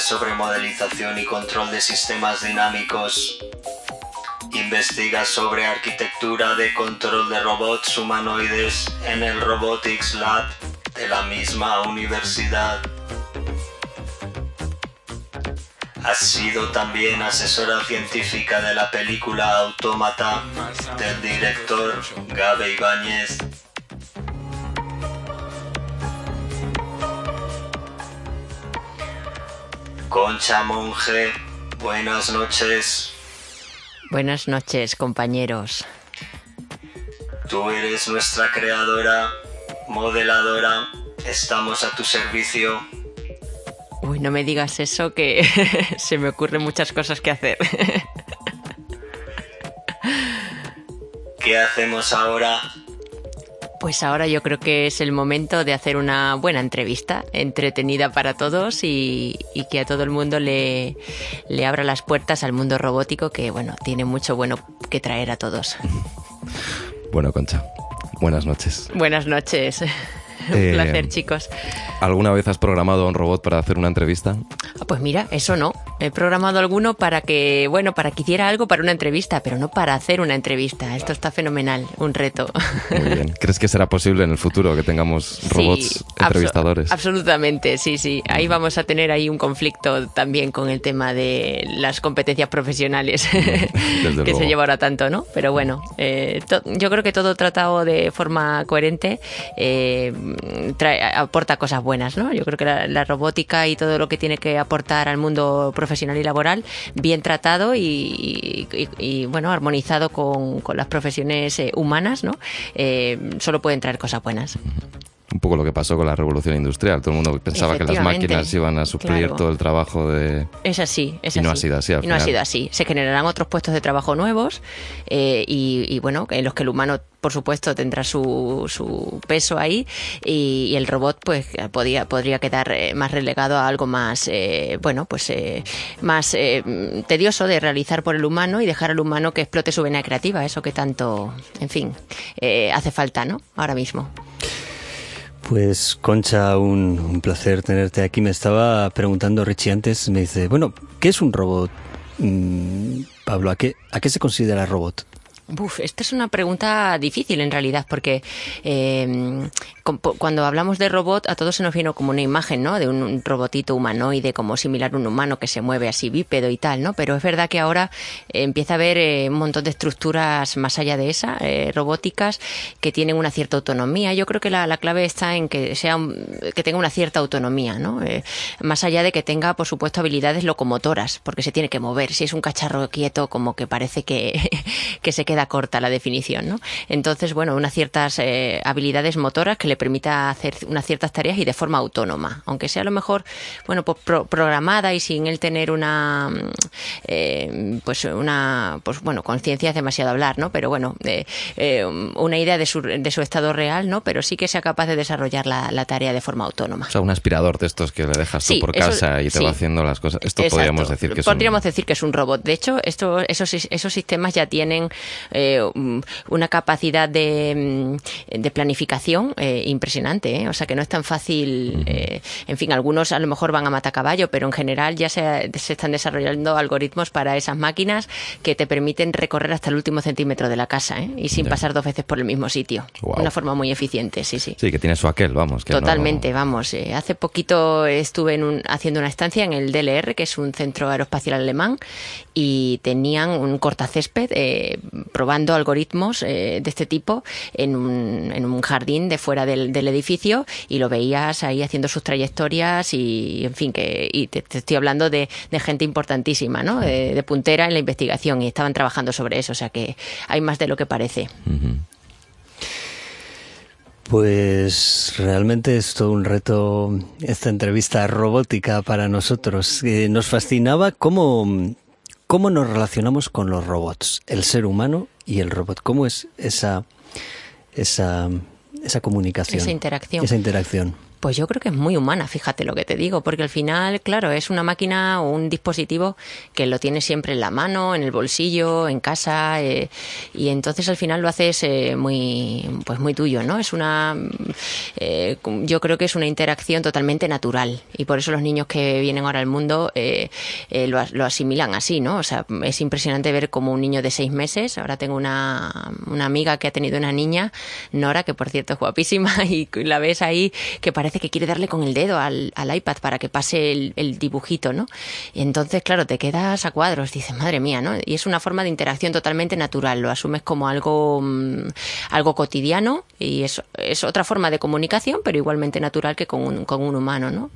Sobre modelización y control de sistemas dinámicos. Investiga sobre arquitectura de control de robots humanoides en el Robotics Lab de la misma universidad. Ha sido también asesora científica de la película Autómata del director Gabe Ibáñez. Concha Monge, buenas noches. Buenas noches, compañeros. Tú eres nuestra creadora, modeladora. Estamos a tu servicio. Uy, no me digas eso que se me ocurren muchas cosas que hacer. ¿Qué hacemos ahora? Pues ahora yo creo que es el momento de hacer una buena entrevista, entretenida para todos y, y que a todo el mundo le, le abra las puertas al mundo robótico que, bueno, tiene mucho bueno que traer a todos. Bueno, Concha, buenas noches. Buenas noches. Un Eh, placer, chicos. ¿Alguna vez has programado a un robot para hacer una entrevista? Ah, Pues mira, eso no. He programado alguno para que, bueno, para que hiciera algo para una entrevista, pero no para hacer una entrevista. Esto está fenomenal, un reto. Muy bien. ¿Crees que será posible en el futuro que tengamos robots Sí, entrevistadores? abso- absolutamente, sí, sí. Ahí vamos a tener ahí un conflicto también con el tema de las competencias profesionales que luego. se lleva ahora tanto, ¿no? Pero bueno, eh, yo creo que todo tratado de forma coherente eh, trae- aporta cosas buenas, ¿no? Yo creo que la, robótica y todo lo que tiene que aportar al mundo profesional y laboral, bien tratado y, y- y, bueno, armonizado con, con las profesiones eh, humanas, ¿no? Eh, solo pueden traer cosas buenas. Un poco lo que pasó con la revolución industrial. Todo el mundo pensaba que las máquinas iban a suplir Claro. todo el trabajo de... Es así, es Y no ha sido así, al Y no ha sido así. Se generarán otros puestos de trabajo nuevos eh, y, y, bueno, en los que el humano, por supuesto, tendrá su, su peso ahí y, y el robot, pues, podía, podría quedar eh, más relegado a algo más, eh, bueno, pues, eh, más eh, tedioso de realizar por el humano y dejar al humano que explote su vena creativa, eso que tanto, en fin, eh, hace falta, ¿no? Ahora mismo. Pues Concha, un, un placer tenerte aquí. Me estaba preguntando Richie antes, me dice, bueno, ¿qué es un robot? Mm, Pablo, ¿a qué, ¿a qué se considera robot? Uf, esta es una pregunta difícil en realidad, porque eh, cuando hablamos de robot a todos se nos viene como una imagen, ¿no? De un, robotito humanoide, como similar a un humano que se mueve así bípedo y tal, ¿no? Pero es verdad que ahora eh, empieza a haber eh, un montón de estructuras más allá de esa, eh, robóticas, que tienen una cierta autonomía. Yo creo que la, la clave está en que sea un- que tenga una cierta autonomía, ¿no? Más allá de que tenga, por supuesto, habilidades locomotoras, porque se tiene que mover. Si es un cacharro quieto, como que parece que, que se queda corta la definición, ¿no? Entonces, bueno, unas ciertas eh, habilidades motoras que le permita hacer unas ciertas tareas y de forma autónoma, aunque sea a lo mejor, bueno, pues pro- programada y sin él tener una, mm, eh, pues una, pues bueno, conciencia es demasiado hablar, ¿no? Pero bueno, eh, eh, una idea de su, de su estado real, ¿no? Pero sí que sea capaz de desarrollar la, la tarea de forma autónoma. O sea, un aspirador de estos que le dejas tú Sí, por eso- casa y te sí. va haciendo las cosas. Esto Exacto. podríamos decir que es un- Podríamos decir que es un robot. De hecho, esto, esos, esos sistemas ya tienen eh, mm, una capacidad de, mm, de planificación eh, impresionante. ¿eh? O sea, que no es tan fácil. eh, en fin, algunos a lo mejor van a matacaballo, pero en general ya se, se están desarrollando algoritmos para esas máquinas que te permiten recorrer hasta el último centímetro de la casa ¿eh? y sin pasar dos veces por el mismo sitio. Una forma muy eficiente, sí, sí. Sí, que tiene su aquel, vamos. Que no- Totalmente, vamos. hace poquito estuve en un- haciendo una estancia en el DLR, que es un centro aeroespacial alemán, y tenían un cortacésped eh, probando algoritmos eh, de este tipo en un, en un jardín de fuera del, del edificio y lo veías ahí haciendo sus trayectorias y, en fin, que y te, estoy hablando de, gente importantísima, ¿no? De, puntera en la investigación y estaban trabajando sobre eso, o sea que hay más de lo que parece. Pues realmente es todo un reto esta entrevista robótica para nosotros. Eh, nos fascinaba cómo, cómo nos relacionamos con los robots, el ser humano y el robot. ¿Cómo es esa, esa, esa comunicación? Esa interacción. Esa interacción. Pues yo creo que es muy humana, fíjate lo que te digo, porque al final, claro, es una máquina o un dispositivo que lo tienes siempre en la mano, en el bolsillo, en casa, eh, y entonces al final lo haces eh, muy, pues muy tuyo, ¿no? Es una, eh, yo creo que es una interacción totalmente natural, y por eso los niños que vienen ahora al mundo eh, eh, lo, lo asimilan así, ¿no? O sea, es impresionante ver como un niño de seis meses, ahora tengo una, una amiga que ha tenido una niña, Nora, que por cierto es guapísima, y la ves ahí que parece que quiere darle con el dedo al, al iPad para que pase el, dibujito, ¿no? Y entonces, claro, te quedas a cuadros, dices, madre mía, ¿no? Y es una forma de interacción totalmente natural, lo asumes como algo, mm, algo cotidiano y es, es otra forma de comunicación, pero igualmente natural que con un, con un humano, ¿no?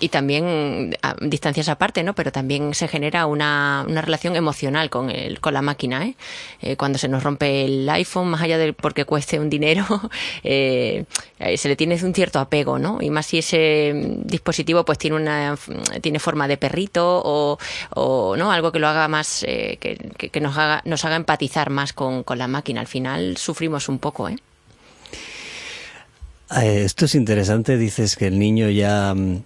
Y también a distancias aparte, ¿no? Pero también se genera una, una relación emocional con el, con la máquina, ¿eh? Eh, Cuando se nos rompe el iPhone, más allá de porque cueste un dinero, eh, eh, se le tiene un cierto apego, ¿no? Y más si ese dispositivo pues tiene una tiene forma de perrito o, o no algo que lo haga más eh, que, que- que nos haga nos haga empatizar más con, con la máquina. Al final sufrimos un poco, ¿eh? Eh, esto es interesante, dices que el niño ya mm,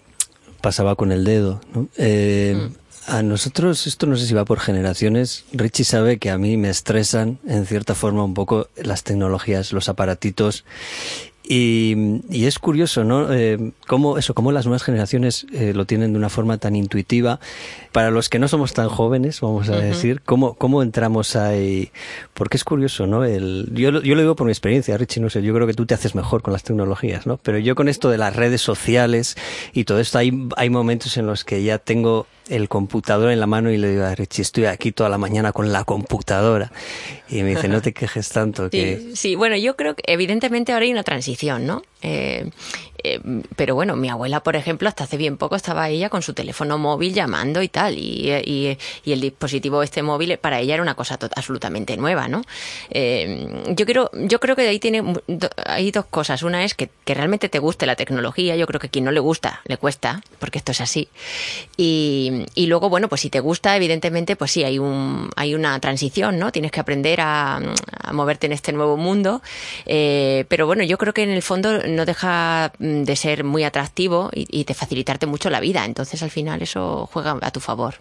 pasaba con el dedo. ¿no? Eh, A nosotros, esto no sé si va por generaciones, Richie sabe que a mí me estresan en cierta forma un poco las tecnologías, los aparatitos. Y, y es curioso, ¿no? Eh, cómo eso, cómo las nuevas generaciones eh, lo tienen de una forma tan intuitiva. Para los que no somos tan jóvenes, vamos a decir, cómo, cómo entramos ahí. Porque es curioso, ¿no? El, yo, lo- yo lo digo por mi experiencia, Richie, no sé, yo creo que tú te haces mejor con las tecnologías, ¿no? Pero yo con esto de las redes sociales y todo esto, hay, hay momentos en los que ya tengo el computador en la mano y le digo a Richie, estoy aquí toda la mañana con la computadora. Y me dice, no te quejes tanto, que... Sí, sí, bueno, yo creo que evidentemente ahora hay una transición, ¿no? Eh, eh, pero bueno, mi abuela, por ejemplo, hasta hace bien poco estaba ella con su teléfono móvil llamando y tal, y, y- y el dispositivo este móvil para ella era una cosa absolutamente nueva, ¿no? Eh, yo creo, yo creo que de ahí tiene do- hay dos cosas. Una es que, que realmente te guste la tecnología. Yo creo que a quien no le gusta le cuesta, porque esto es así. Y, y luego, bueno, pues si te gusta, evidentemente, pues sí, hay un, hay una transición, ¿no? Tienes que aprender a, moverte en este nuevo mundo. Eh, pero bueno, yo creo que en el fondo no deja mm, de ser muy atractivo y, y de facilitarte mucho la vida. Entonces, al final, eso juega a tu favor.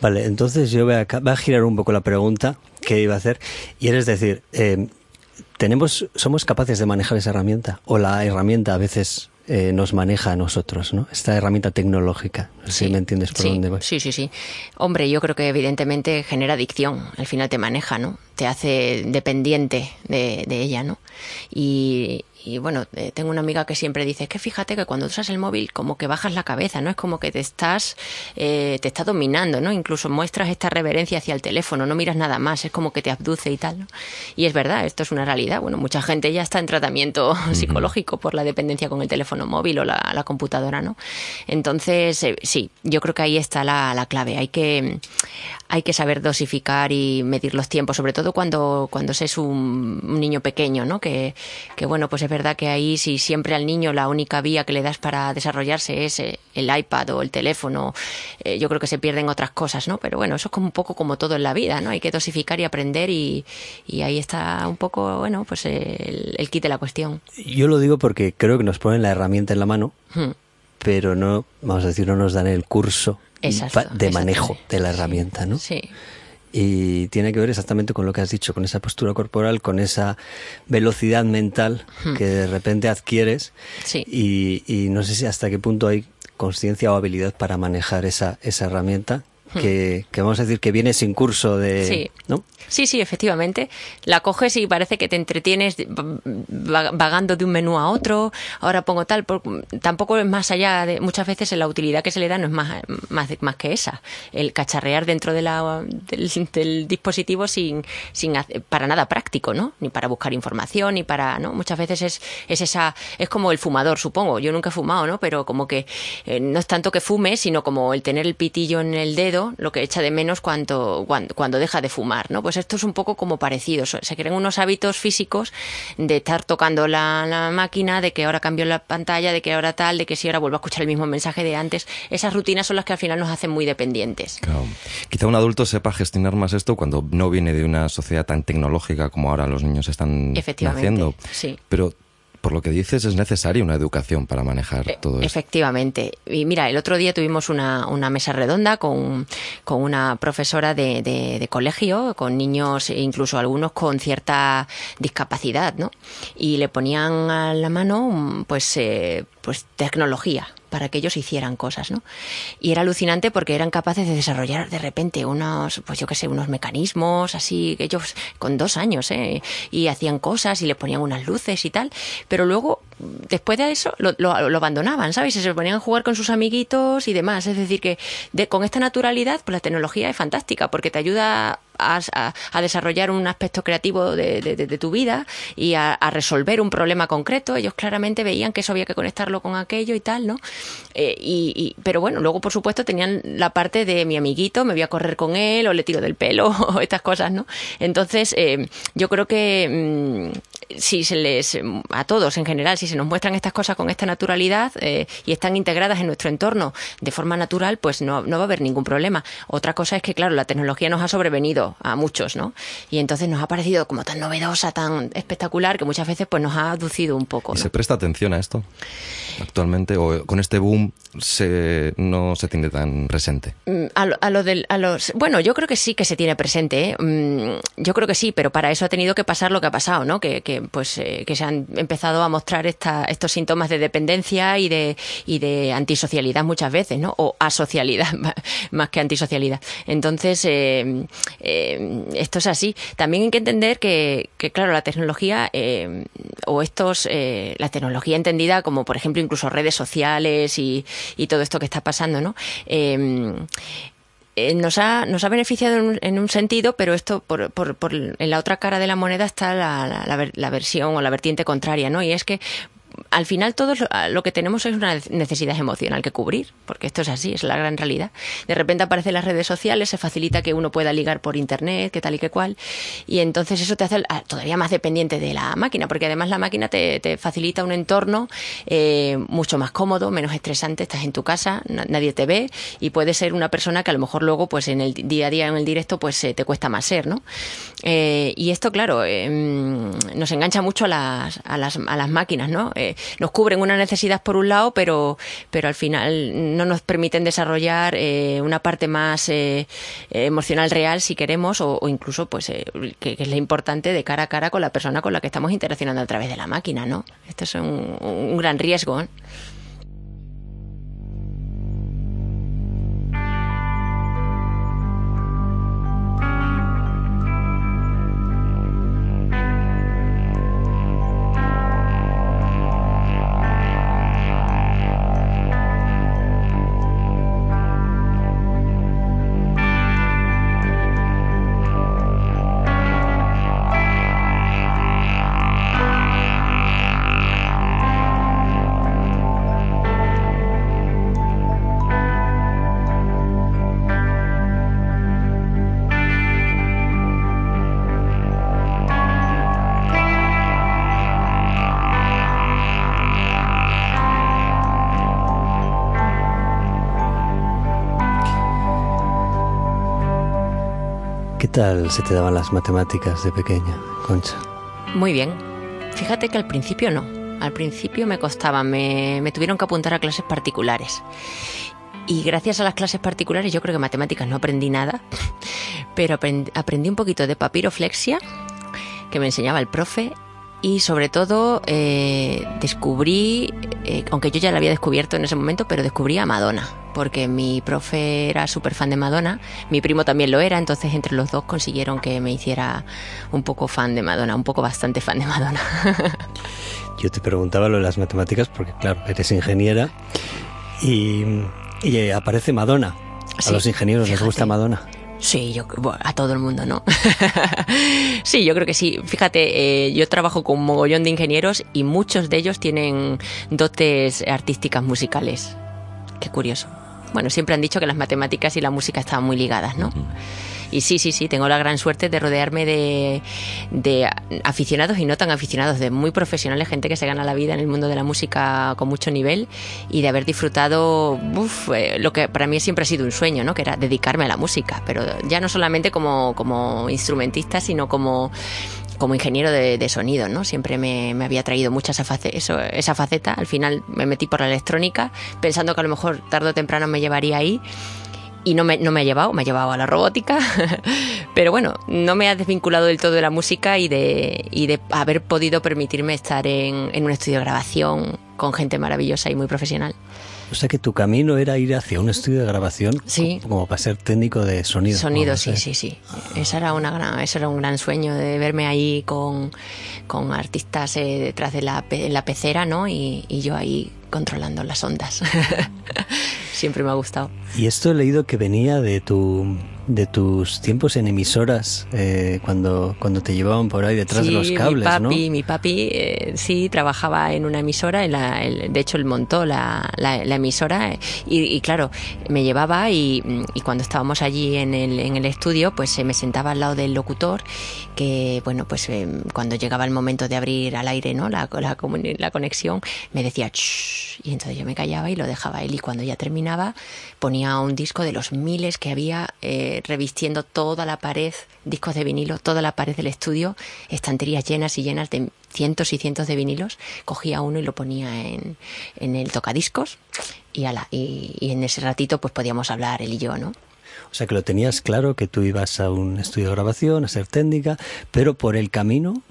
Vale, entonces yo voy a, ca- voy a girar un poco la pregunta que iba a hacer. Y es decir, eh, ¿tenemos, ¿somos capaces de manejar esa herramienta? ¿O la herramienta a veces eh, nos maneja a nosotros, ¿no? Esta herramienta tecnológica. No sé si me entiendes por sí, dónde voy. Sí, sí, sí. Hombre, yo creo que evidentemente genera adicción. Al final te maneja, ¿no? Te hace dependiente de, de ella, ¿no? Y, y bueno, eh, tengo una amiga que siempre dice, es que fíjate que cuando usas el móvil como que bajas la cabeza, ¿no? Es como que te estás, eh, te está dominando, ¿no? Incluso muestras esta reverencia hacia el teléfono, no miras nada más, es como que te abduce y tal, ¿no? Y es verdad, esto es una realidad. Bueno, mucha gente ya está en tratamiento psicológico por la dependencia con el teléfono móvil o la, la computadora, ¿no? Entonces, eh, sí, yo creo que ahí está la, la clave. Hay que, hay que saber dosificar y medir los tiempos, sobre todo cuando, cuando se es un, un niño pequeño, ¿no? Que, que, bueno, pues es verdad que ahí si siempre al niño la única vía que le das para desarrollarse es eh, el iPad o el teléfono, eh, yo creo que se pierden otras cosas, ¿no? Pero bueno, eso es como un poco como todo en la vida, ¿no? Hay que dosificar y aprender y, y ahí está un poco, bueno, pues el, el kit de la cuestión. Yo lo digo porque creo que nos ponen la herramienta en la mano, Hmm. pero no, vamos a decir, no nos dan el curso Exacto, de manejo de la Sí, herramienta, ¿no? Sí. Y tiene que ver exactamente con lo que has dicho, con esa postura corporal, con esa velocidad mental que de repente adquieres. Hmm. Sí. Y, y no sé si hasta qué punto hay conciencia o habilidad para manejar esa, esa herramienta. Que, que vamos a decir que viene sin curso de... Hmm. Sí. ¿no? Sí, sí, efectivamente. La coges y parece que te entretienes va- vagando de un menú a otro. Ahora pongo tal. tampoco es más allá de. Muchas veces la utilidad que se le da no es más, más, más que esa. El cacharrear dentro de la, del, del dispositivo sin, sin hacer- para nada práctico, ¿no? Ni para buscar información, ni para. ¿no? Muchas veces es, es esa. Es como el fumador, supongo. Yo nunca he fumado, ¿no? Pero como que eh, no es tanto que fume, sino como el tener el pitillo en el dedo, lo que echa de menos cuando, cuando, cuando deja de fumar, ¿no? Pues esto es un poco como parecido. Se crean unos hábitos físicos de estar tocando la, la máquina, de que ahora cambio la pantalla, de que ahora tal, de que si ahora vuelvo a escuchar el mismo mensaje de antes. Esas rutinas son las que al final nos hacen muy dependientes. Claro. Quizá un adulto sepa gestionar más esto cuando no viene de una sociedad tan tecnológica como ahora los niños están Efectivamente, naciendo. sí. Pero por lo que dices es necesaria una educación para manejar E- todo esto. Efectivamente. Y mira, el otro día tuvimos una, una mesa redonda con, con una profesora de, de- de colegio, con niños, e incluso algunos con cierta discapacidad, ¿no? Y le ponían a la mano, pues, eh, pues tecnología para que ellos hicieran cosas, ¿no? Y era alucinante porque eran capaces de desarrollar de repente unos, pues yo qué sé, unos mecanismos así, ellos con dos años, ¿eh? Y hacían cosas y les ponían unas luces y tal, pero luego, después de eso, lo, lo- lo abandonaban, ¿sabes? Y se ponían a jugar con sus amiguitos y demás. Es decir, que de- con esta naturalidad, pues la tecnología es fantástica porque te ayuda a, desarrollar un aspecto creativo de, tu vida y a, a resolver un problema concreto. Ellos claramente veían que eso había que conectarlo con aquello y tal, ¿no? Eh, y, y- pero bueno, luego por supuesto tenían la parte de mi amiguito, me voy a correr con él o le tiro del pelo o estas cosas, ¿no? Entonces, eh, yo creo que mm, si se les, a todos en general, si se nos muestran estas cosas con esta naturalidad eh, y están integradas en nuestro entorno de forma natural, pues no, no va a haber ningún problema. Otra cosa es que, claro, la tecnología nos ha sobrevenido a muchos, ¿no? Y entonces nos ha parecido como tan novedosa, tan espectacular, que muchas veces pues nos ha aducido un poco, ¿Y ¿no? se presta atención a esto actualmente? ¿O con este boom se, no se tiene tan presente? Mm, A, lo- a lo del, a los, bueno, yo creo que sí que se tiene presente, ¿eh? Mm, yo creo que sí, pero para eso ha tenido que pasar lo que ha pasado, ¿no? Que, que, pues, eh, que se han empezado a mostrar esta, estos síntomas de dependencia y de, y de antisocialidad muchas veces, ¿no? O asocialidad, más que antisocialidad. Entonces, eh, eh, esto es así. También hay que entender que, claro, la tecnología, eh, o estos, eh, la tecnología entendida como, por ejemplo, incluso redes sociales y, todo esto que está pasando, ¿no? Nos ha, nos ha beneficiado en un, en un sentido, pero esto por, por, en la otra cara de la moneda está la, la versión o la vertiente contraria, ¿no? Y es que al final todos lo, que tenemos es una necesidad emocional que cubrir, porque esto es así, es la gran realidad. De repente aparecen las redes sociales, se facilita que uno pueda ligar por internet, que tal y que cual, y entonces eso te hace ah, todavía más dependiente de la máquina, porque además la máquina te, te facilita un entorno eh, mucho más cómodo, menos estresante, estás en tu casa, na- nadie te ve y puedes ser una persona que a lo mejor luego pues en el día a día en el directo pues eh, te cuesta más ser, ¿no? Eh, y esto claro mm, nos engancha mucho a las, a las, a las máquinas, ¿no? Eh, nos cubren una necesidad por un lado, pero, pero al final no nos permiten desarrollar eh, una parte más eh, emocional real si queremos, o, incluso pues que, es lo importante de cara a cara con la persona con la que estamos interaccionando a través de la máquina, ¿no? Esto es un, un gran riesgo. Se te daban las matemáticas de pequeña, Concha? Muy bien. Fíjate que al principio no. Al principio me costaba, me, tuvieron que apuntar a clases particulares. Y gracias a las clases particulares yo creo que matemáticas no aprendí nada, pero aprendí un poquito de papiroflexia, que me enseñaba el profe, y sobre todo eh, descubrí, eh, aunque yo ya la había descubierto en ese momento, pero descubrí a Madonna porque mi profe era súper fan de Madonna, mi primo también lo era, entonces entre los dos consiguieron que me hiciera un poco fan de Madonna, un poco bastante fan de Madonna. Yo te preguntaba lo de las matemáticas porque, claro, eres ingeniera y, aparece Madonna. A los ingenieros les gusta Madonna. Sí, yo, a todo el mundo, ¿no? sí, yo creo que sí. Fíjate, eh, yo trabajo con un mogollón de ingenieros y muchos de ellos tienen dotes artísticas musicales. Qué curioso. Bueno, siempre han dicho que las matemáticas y la música estaban muy ligadas, ¿no? Y sí, sí, sí, tengo la gran suerte de rodearme de, aficionados y no tan aficionados, de muy profesionales, gente que se gana la vida en el mundo de la música con mucho nivel y de haber disfrutado eh, lo que para mí siempre ha sido un sueño, ¿no? Que era dedicarme a la música, pero ya no solamente como, como instrumentista, sino como como ingeniero de, sonido, ¿no? Siempre me, había traído mucha esa, esa faceta. Al final me metí por la electrónica, pensando que a lo mejor tarde o temprano me llevaría ahí. Y no me, no me ha llevado, me ha llevado a la robótica. Pero bueno, no me ha desvinculado del todo de la música y de, y de haber podido permitirme estar en, en un estudio de grabación con gente maravillosa y muy profesional. O sea que tu camino era ir hacia un estudio de grabación como, para ser técnico de sonido. Sonido, sí, sí, sí. Esa era una gran, eso era un gran sueño de verme ahí con, con artistas eh, detrás de la, la pecera, ¿no? Y, y yo ahí controlando las ondas. Siempre me ha gustado. Y esto he leído que venía de tu de tus tiempos en emisoras eh, cuando, cuando te llevaban por ahí detrás de los cables, mi papi, Mi papi eh, sí trabajaba en una emisora, en la, de hecho él montó la, la, emisora y, claro, me llevaba y, y, cuando estábamos allí en el, en el estudio pues se me sentaba al lado del locutor que bueno pues cuando llegaba el momento de abrir al aire no la, la, la conexión me decía y entonces yo me callaba y lo dejaba él y cuando ya terminaba ponía un disco de los miles que había eh, revistiendo toda la pared, discos de vinilo, toda la pared del estudio, estanterías llenas y llenas de cientos y cientos de vinilos, cogía uno y lo ponía en, en el tocadiscos y, ala, y, y en ese ratito pues podíamos hablar él y yo, ¿no? O sea que lo tenías claro que tú ibas a un estudio de grabación, a ser técnica, pero por el camino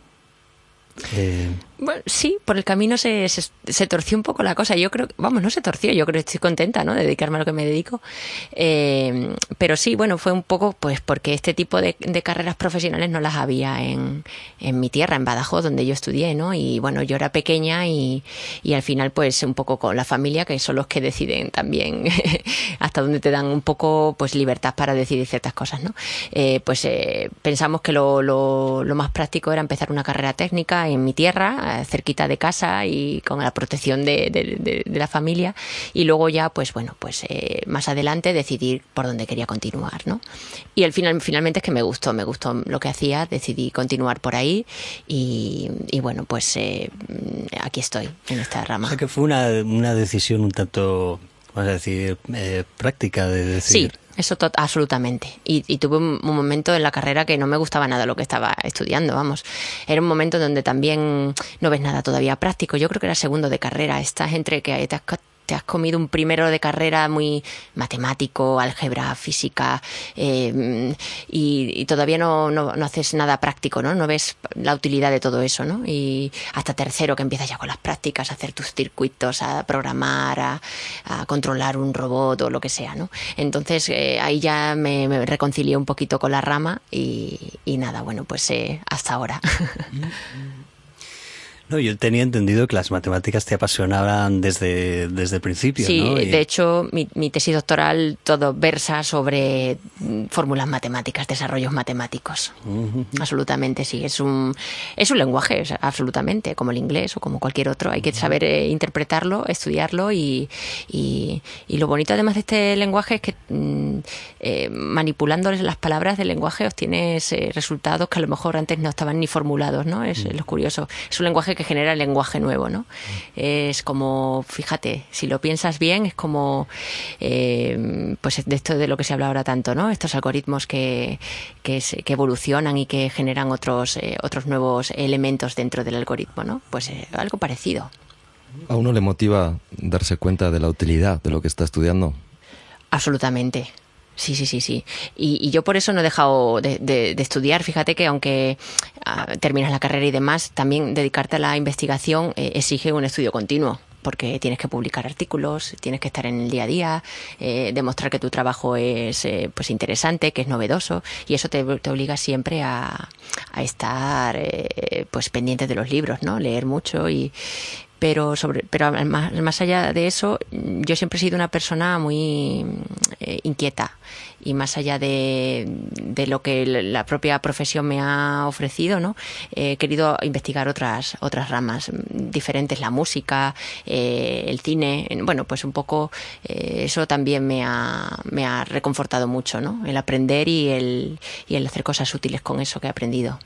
eh, bueno, sí, por el camino se, se, torció un poco la cosa. Yo creo, vamos, no se torció, yo creo que estoy contenta, ¿no? De dedicarme a lo que me dedico. Eh, pero sí, bueno, fue un poco, pues, porque este tipo de, carreras profesionales no las había en, en, mi tierra, en Badajoz, donde yo estudié, ¿no? Y bueno, yo era pequeña y, y al final, pues, un poco con la familia, que son los que deciden también hasta donde te dan un poco, pues, libertad para decidir ciertas cosas, ¿no? Eh, pues pensamos que lo, lo, lo más práctico era empezar una carrera técnica en mi tierra eh, cerquita de casa y con la protección de, la familia. Y luego ya pues bueno pues eh, más adelante decidir por dónde quería continuar no y al final finalmente es que me gustó me gustó lo que hacía decidí continuar por ahí y, bueno pues eh, aquí estoy en esta rama. O sea que fue una, una decisión un tanto vamos a decir práctica de decir sí Eso absolutamente. Y, y tuve un, momento en la carrera que no me gustaba nada lo que estaba estudiando, vamos. Era un momento donde también no ves nada todavía práctico. Yo creo que era segundo de carrera. Estás entre que co- te has comido un primero de carrera muy matemático, álgebra, física, eh, y, y todavía no, no, no haces nada práctico, ¿no? No ves la utilidad de todo eso, ¿no? Y hasta tercero que empiezas ya con las prácticas, a hacer tus circuitos, a programar, a, a controlar un robot o lo que sea, ¿no? Entonces eh, ahí ya me, me reconcilié un poquito con la rama y, y nada, bueno, pues eh, hasta ahora. No, yo tenía entendido que las matemáticas te apasionaban desde, desde el principio, Sí, ¿no? Y- de hecho, mi, mi tesis doctoral todo versa sobre mm, fórmulas matemáticas, desarrollos matemáticos. Absolutamente, sí. Es un, es un lenguaje, absolutamente, como el inglés o como cualquier otro. Hay que saber eh, interpretarlo, estudiarlo y, y, y lo bonito además de este lenguaje es que mm, eh, manipulando las palabras del lenguaje obtienes eh, resultados que a lo mejor antes no estaban ni formulados, ¿no? Es lo curioso. Es un lenguaje que genera lenguaje nuevo, ¿no? Es como, fíjate, si lo piensas bien, es como, eh, pues de esto de lo que se habla ahora tanto, ¿no? Estos algoritmos que, que evolucionan y que generan otros, eh, otros nuevos elementos dentro del algoritmo, ¿no? Pues eh, algo parecido. ¿A uno le motiva darse cuenta de la utilidad de lo que está estudiando? Absolutamente. Sí, sí, sí, sí. Y, y yo por eso no he dejado de, de- de estudiar. Fíjate que aunque ah, terminas la carrera y demás, también dedicarte a la investigación eh, exige un estudio continuo. Porque tienes que publicar artículos, tienes que estar en el día a día, eh, demostrar que tu trabajo es eh, pues interesante, que es novedoso, y eso te, te obliga siempre a, a estar eh, pues pendiente de los libros, ¿no? Leer mucho y, pero sobre pero más, más allá de eso yo siempre he sido una persona muy eh, inquieta. Y más allá de, de lo que la propia profesión me ha ofrecido no he querido investigar otras otras ramas diferentes la música eh, el cine bueno pues un poco eh, eso también me ha me ha reconfortado mucho no el aprender y el y el hacer cosas útiles con eso que he aprendido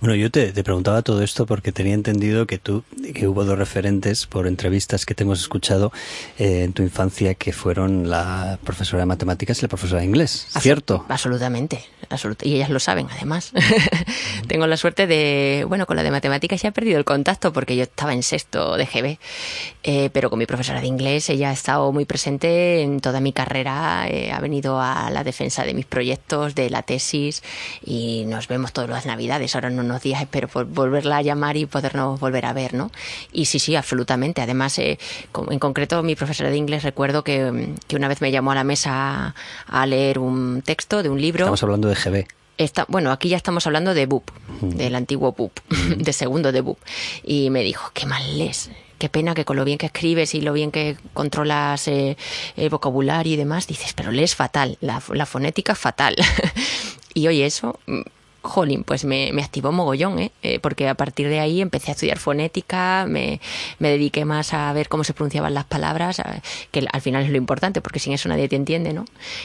Bueno, yo te, te preguntaba todo esto porque tenía entendido que tú, que hubo dos referentes por entrevistas que te hemos escuchado eh, en tu infancia que fueron la profesora de matemáticas y la profesora de inglés, ¿cierto? Absolutamente. absolut- y ellas lo saben, además. Tengo la suerte de, bueno, con la de matemáticas ya he perdido el contacto porque yo estaba en sexto de GB, eh, pero con mi profesora de inglés ella ha estado muy presente en toda mi carrera, eh, ha venido a la defensa de mis proyectos, de la tesis y nos vemos todas las navidades. Ahora en unos días espero vol- volverla a llamar y podernos volver a ver, ¿no? Y sí, sí, absolutamente. Además, eh, en concreto, mi profesora de inglés recuerdo que, mm, que una vez me llamó a la mesa a, a leer un texto de un libro. Estamos hablando de GB. Está, bueno, aquí ya estamos hablando de BUP, del antiguo BUP, de segundo de BUP. Y me dijo, qué mal lees. Qué pena que con lo bien que escribes y lo bien que controlas eh, el vocabulario y demás, dices, pero lees fatal, la, la fonética fatal. y oye, eso, mm, jolín, pues me, me activó mogollón, ¿eh? Eh, porque a partir de ahí empecé a estudiar fonética, me, me dediqué más a ver cómo se pronunciaban las palabras, que al final es lo importante, porque sin eso nadie te entiende, ¿no?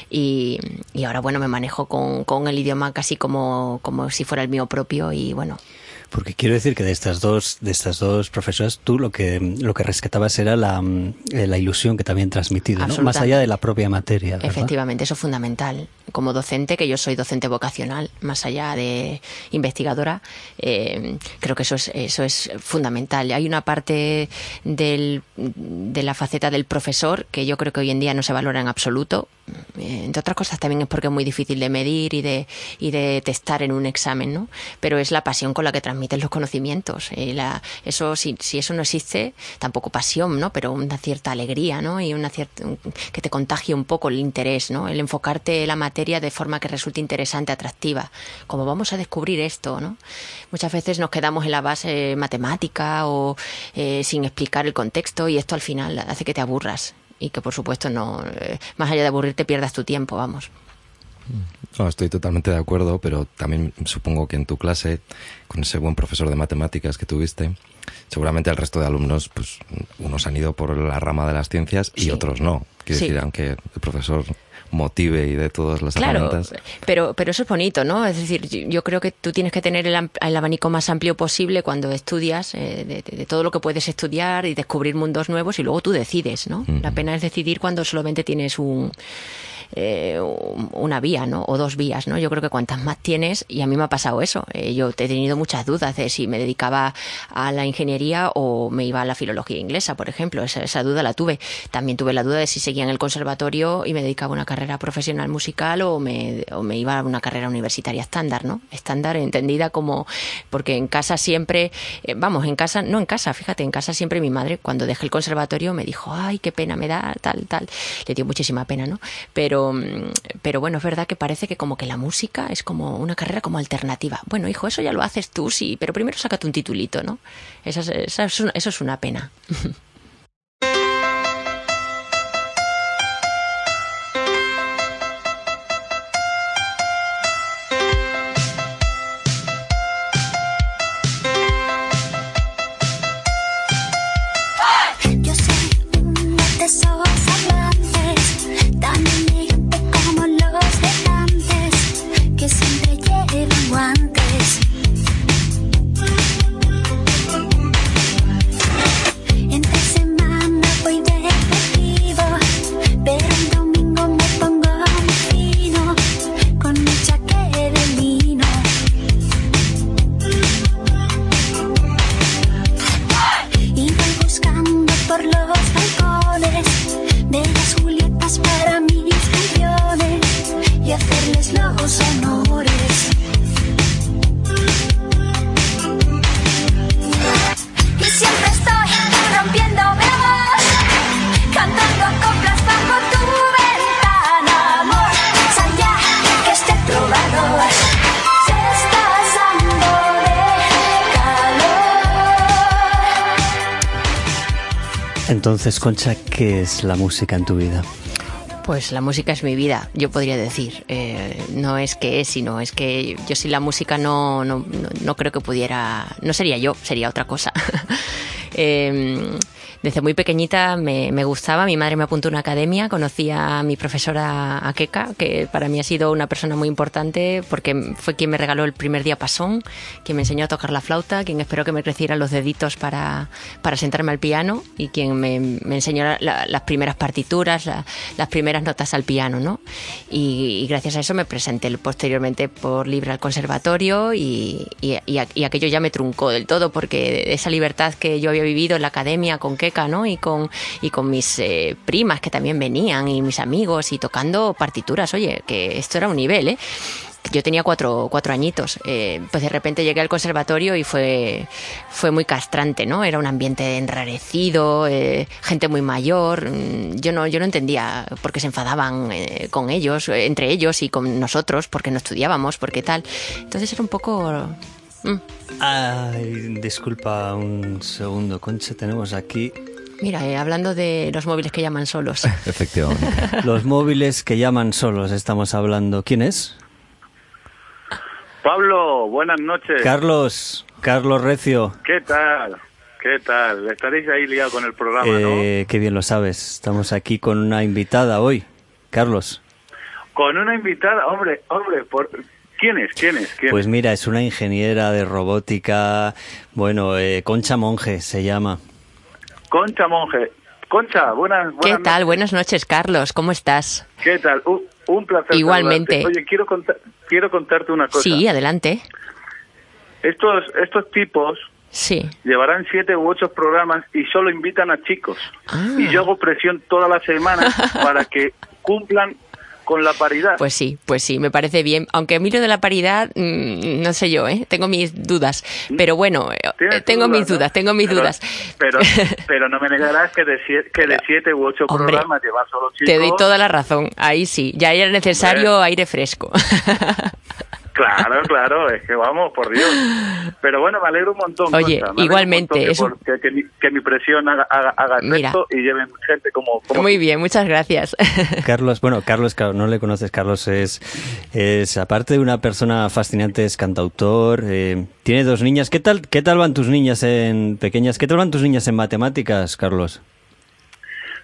Y, y ahora, bueno, me manejo con, con el idioma casi como, como si fuera el mío propio y bueno, Porque quiero decir que de estas dos, de estas dos profesoras, tú lo que, lo que rescatabas era la, mm, eh, la ilusión que habían transmitido, ¿no? Más allá de la propia materia. ¿verdad? Efectivamente, eso es fundamental. Como docente, que yo soy docente vocacional, más allá de investigadora, eh, creo que eso es, eso es fundamental. Hay una parte del, de la faceta del profesor que yo creo que hoy en día no se valora en absoluto. Eh, entre otras cosas también es porque es muy difícil de medir y de, y de testar en un examen, ¿no? Pero es la pasión con la que transmites los conocimientos. Eh, la- eso, si, si eso no existe, tampoco pasión, ¿no? Pero una cierta alegría, ¿no? Y una cierta, que te contagie un poco el interés, ¿no? El enfocarte la materia de forma que resulte interesante, atractiva. Como vamos a descubrir esto, ¿no? Muchas veces nos quedamos en la base matemática o eh, sin explicar el contexto y esto al final hace que te aburras y que por supuesto no, eh, más allá de aburrirte pierdas tu tiempo, vamos. No, estoy totalmente de acuerdo, pero también supongo que en tu clase, con ese buen profesor de matemáticas que tuviste, seguramente el resto de alumnos, pues unos han ido por la rama de las ciencias y Sí. otros no. Quiero Sí. decir, aunque el profesor motive y de todas las Claro, herramientas. pero, pero eso es bonito, ¿no? Es decir, yo- creo que tú tienes que tener el, el abanico más amplio posible cuando estudias, eh, de, de- de todo lo que puedes estudiar y descubrir mundos nuevos y luego tú decides, ¿no? La pena es decidir cuando solamente tienes un eh, una vía, ¿no? O dos vías, ¿no? Yo creo que cuantas más tienes, y a mí me ha pasado eso. Eh, yo he tenido muchas dudas de si me dedicaba a la ingeniería o me iba a la filología inglesa, por ejemplo. Esa, esa duda la tuve. También tuve la duda de si seguía en el conservatorio y me dedicaba a una carrera profesional musical o me, iba a una carrera universitaria estándar, ¿no? Estándar entendida como, porque en casa siempre, eh, vamos, en casa, no en casa, fíjate, en casa siempre mi madre, cuando dejé el conservatorio, me dijo, ay, qué pena me da, tal, tal. Le dio muchísima pena, ¿no? Pero, mm, pero bueno, es verdad que parece que como que la música es como una carrera como alternativa. Bueno, hijo, eso ya lo haces tú, sí, pero primero sácate un titulito, ¿no? Esa es- esa es una- eso es una pena. Concha, ¿qué es la música en tu vida? Pues la música es mi vida, yo podría decir. Eh, no es que es, sino es que yo sin la música no, no, no, no creo que pudiera. No sería yo, sería otra cosa. Eh, desde muy pequeñita me, me gustaba, mi madre me apuntó a una academia, conocí a mi profesora Akeka, que para mí ha sido una persona muy importante porque fue quien me regaló el primer día pasón, quien me enseñó a tocar la flauta, quien esperó que me crecieran los deditos para, para sentarme al piano y quien me, me enseñó la- la- las primeras partituras, la- las primeras notas al piano, ¿no? Y, y gracias a eso me presenté posteriormente por libre al conservatorio y, y- y aquello ya me truncó del todo porque esa libertad que yo había vivido en la academia con Y con, y con mis eh, primas que también venían y mis amigos y tocando partituras, oye, que esto era un nivel, ¿eh? Yo tenía cuatro, cuatro añitos, eh, pues de repente llegué al conservatorio y fue, fue muy castrante, ¿no? Era un ambiente enrarecido, eh, gente muy mayor, mm, yo no, yo no entendía por qué se enfadaban con ellos, entre ellos y con nosotros, porque no estudiábamos, porque tal. Entonces era un poco... mm, Ay, disculpa un segundo, Concha, tenemos aquí Mira, eh, hablando de los móviles que llaman solos. Efectivamente. los móviles que llaman solos, estamos hablando. ¿Quién es? Pablo, buenas noches. Carlos, Carlos Recio. ¿Qué tal? ¿Qué tal? Estaréis ahí liados con el programa, Eh, qué bien lo sabes. Estamos aquí con una invitada hoy. Carlos. ¿no? Con una invitada, hombre, hombre, por... ¿quién es? ¿Quién es? ¿Quién Pues es? mira, es una ingeniera de robótica. Bueno, eh, Concha Monje se llama. Concha Monje. Concha, buenas, ¿Qué buenas tal? noches. Buenas noches, Carlos. ¿Cómo estás? ¿Qué tal? Un, un placer. Igualmente. saludarte. Oye, quiero, contar, quiero contarte una cosa. Sí, adelante. Estos, estos tipos Sí. llevarán siete u ocho programas y solo invitan a chicos. Ah. Y yo hago presión toda la semana para que cumplan con la paridad. Pues sí, pues sí, me parece bien. Aunque lo de la paridad, mm, no sé yo, ¿eh? Tengo mis dudas. Pero bueno, eh, Tienes tengo dudas, mis ¿no? dudas, tengo mis Pero- dudas. Pero, pero no me negarás que de siete, que de siete u ocho Hombre, programas llevar solo chicos. Te doy toda la razón. Ahí sí, ya era necesario aire fresco. Claro, claro, es que vamos, por Dios. Pero bueno, me alegro un montón. Oye, Concha, igualmente, un montón que, es un- por- que, que mi, que mi presión haga, haga, efecto y lleven gente como. como Muy bien, muchas gracias. Carlos, bueno, Carlos, no le conoces. Carlos es, es aparte de una persona fascinante, es cantautor, eh, tiene dos niñas. ¿Qué tal, ¿Qué tal van tus niñas en pequeñas? ¿Qué tal van tus niñas en matemáticas, Carlos?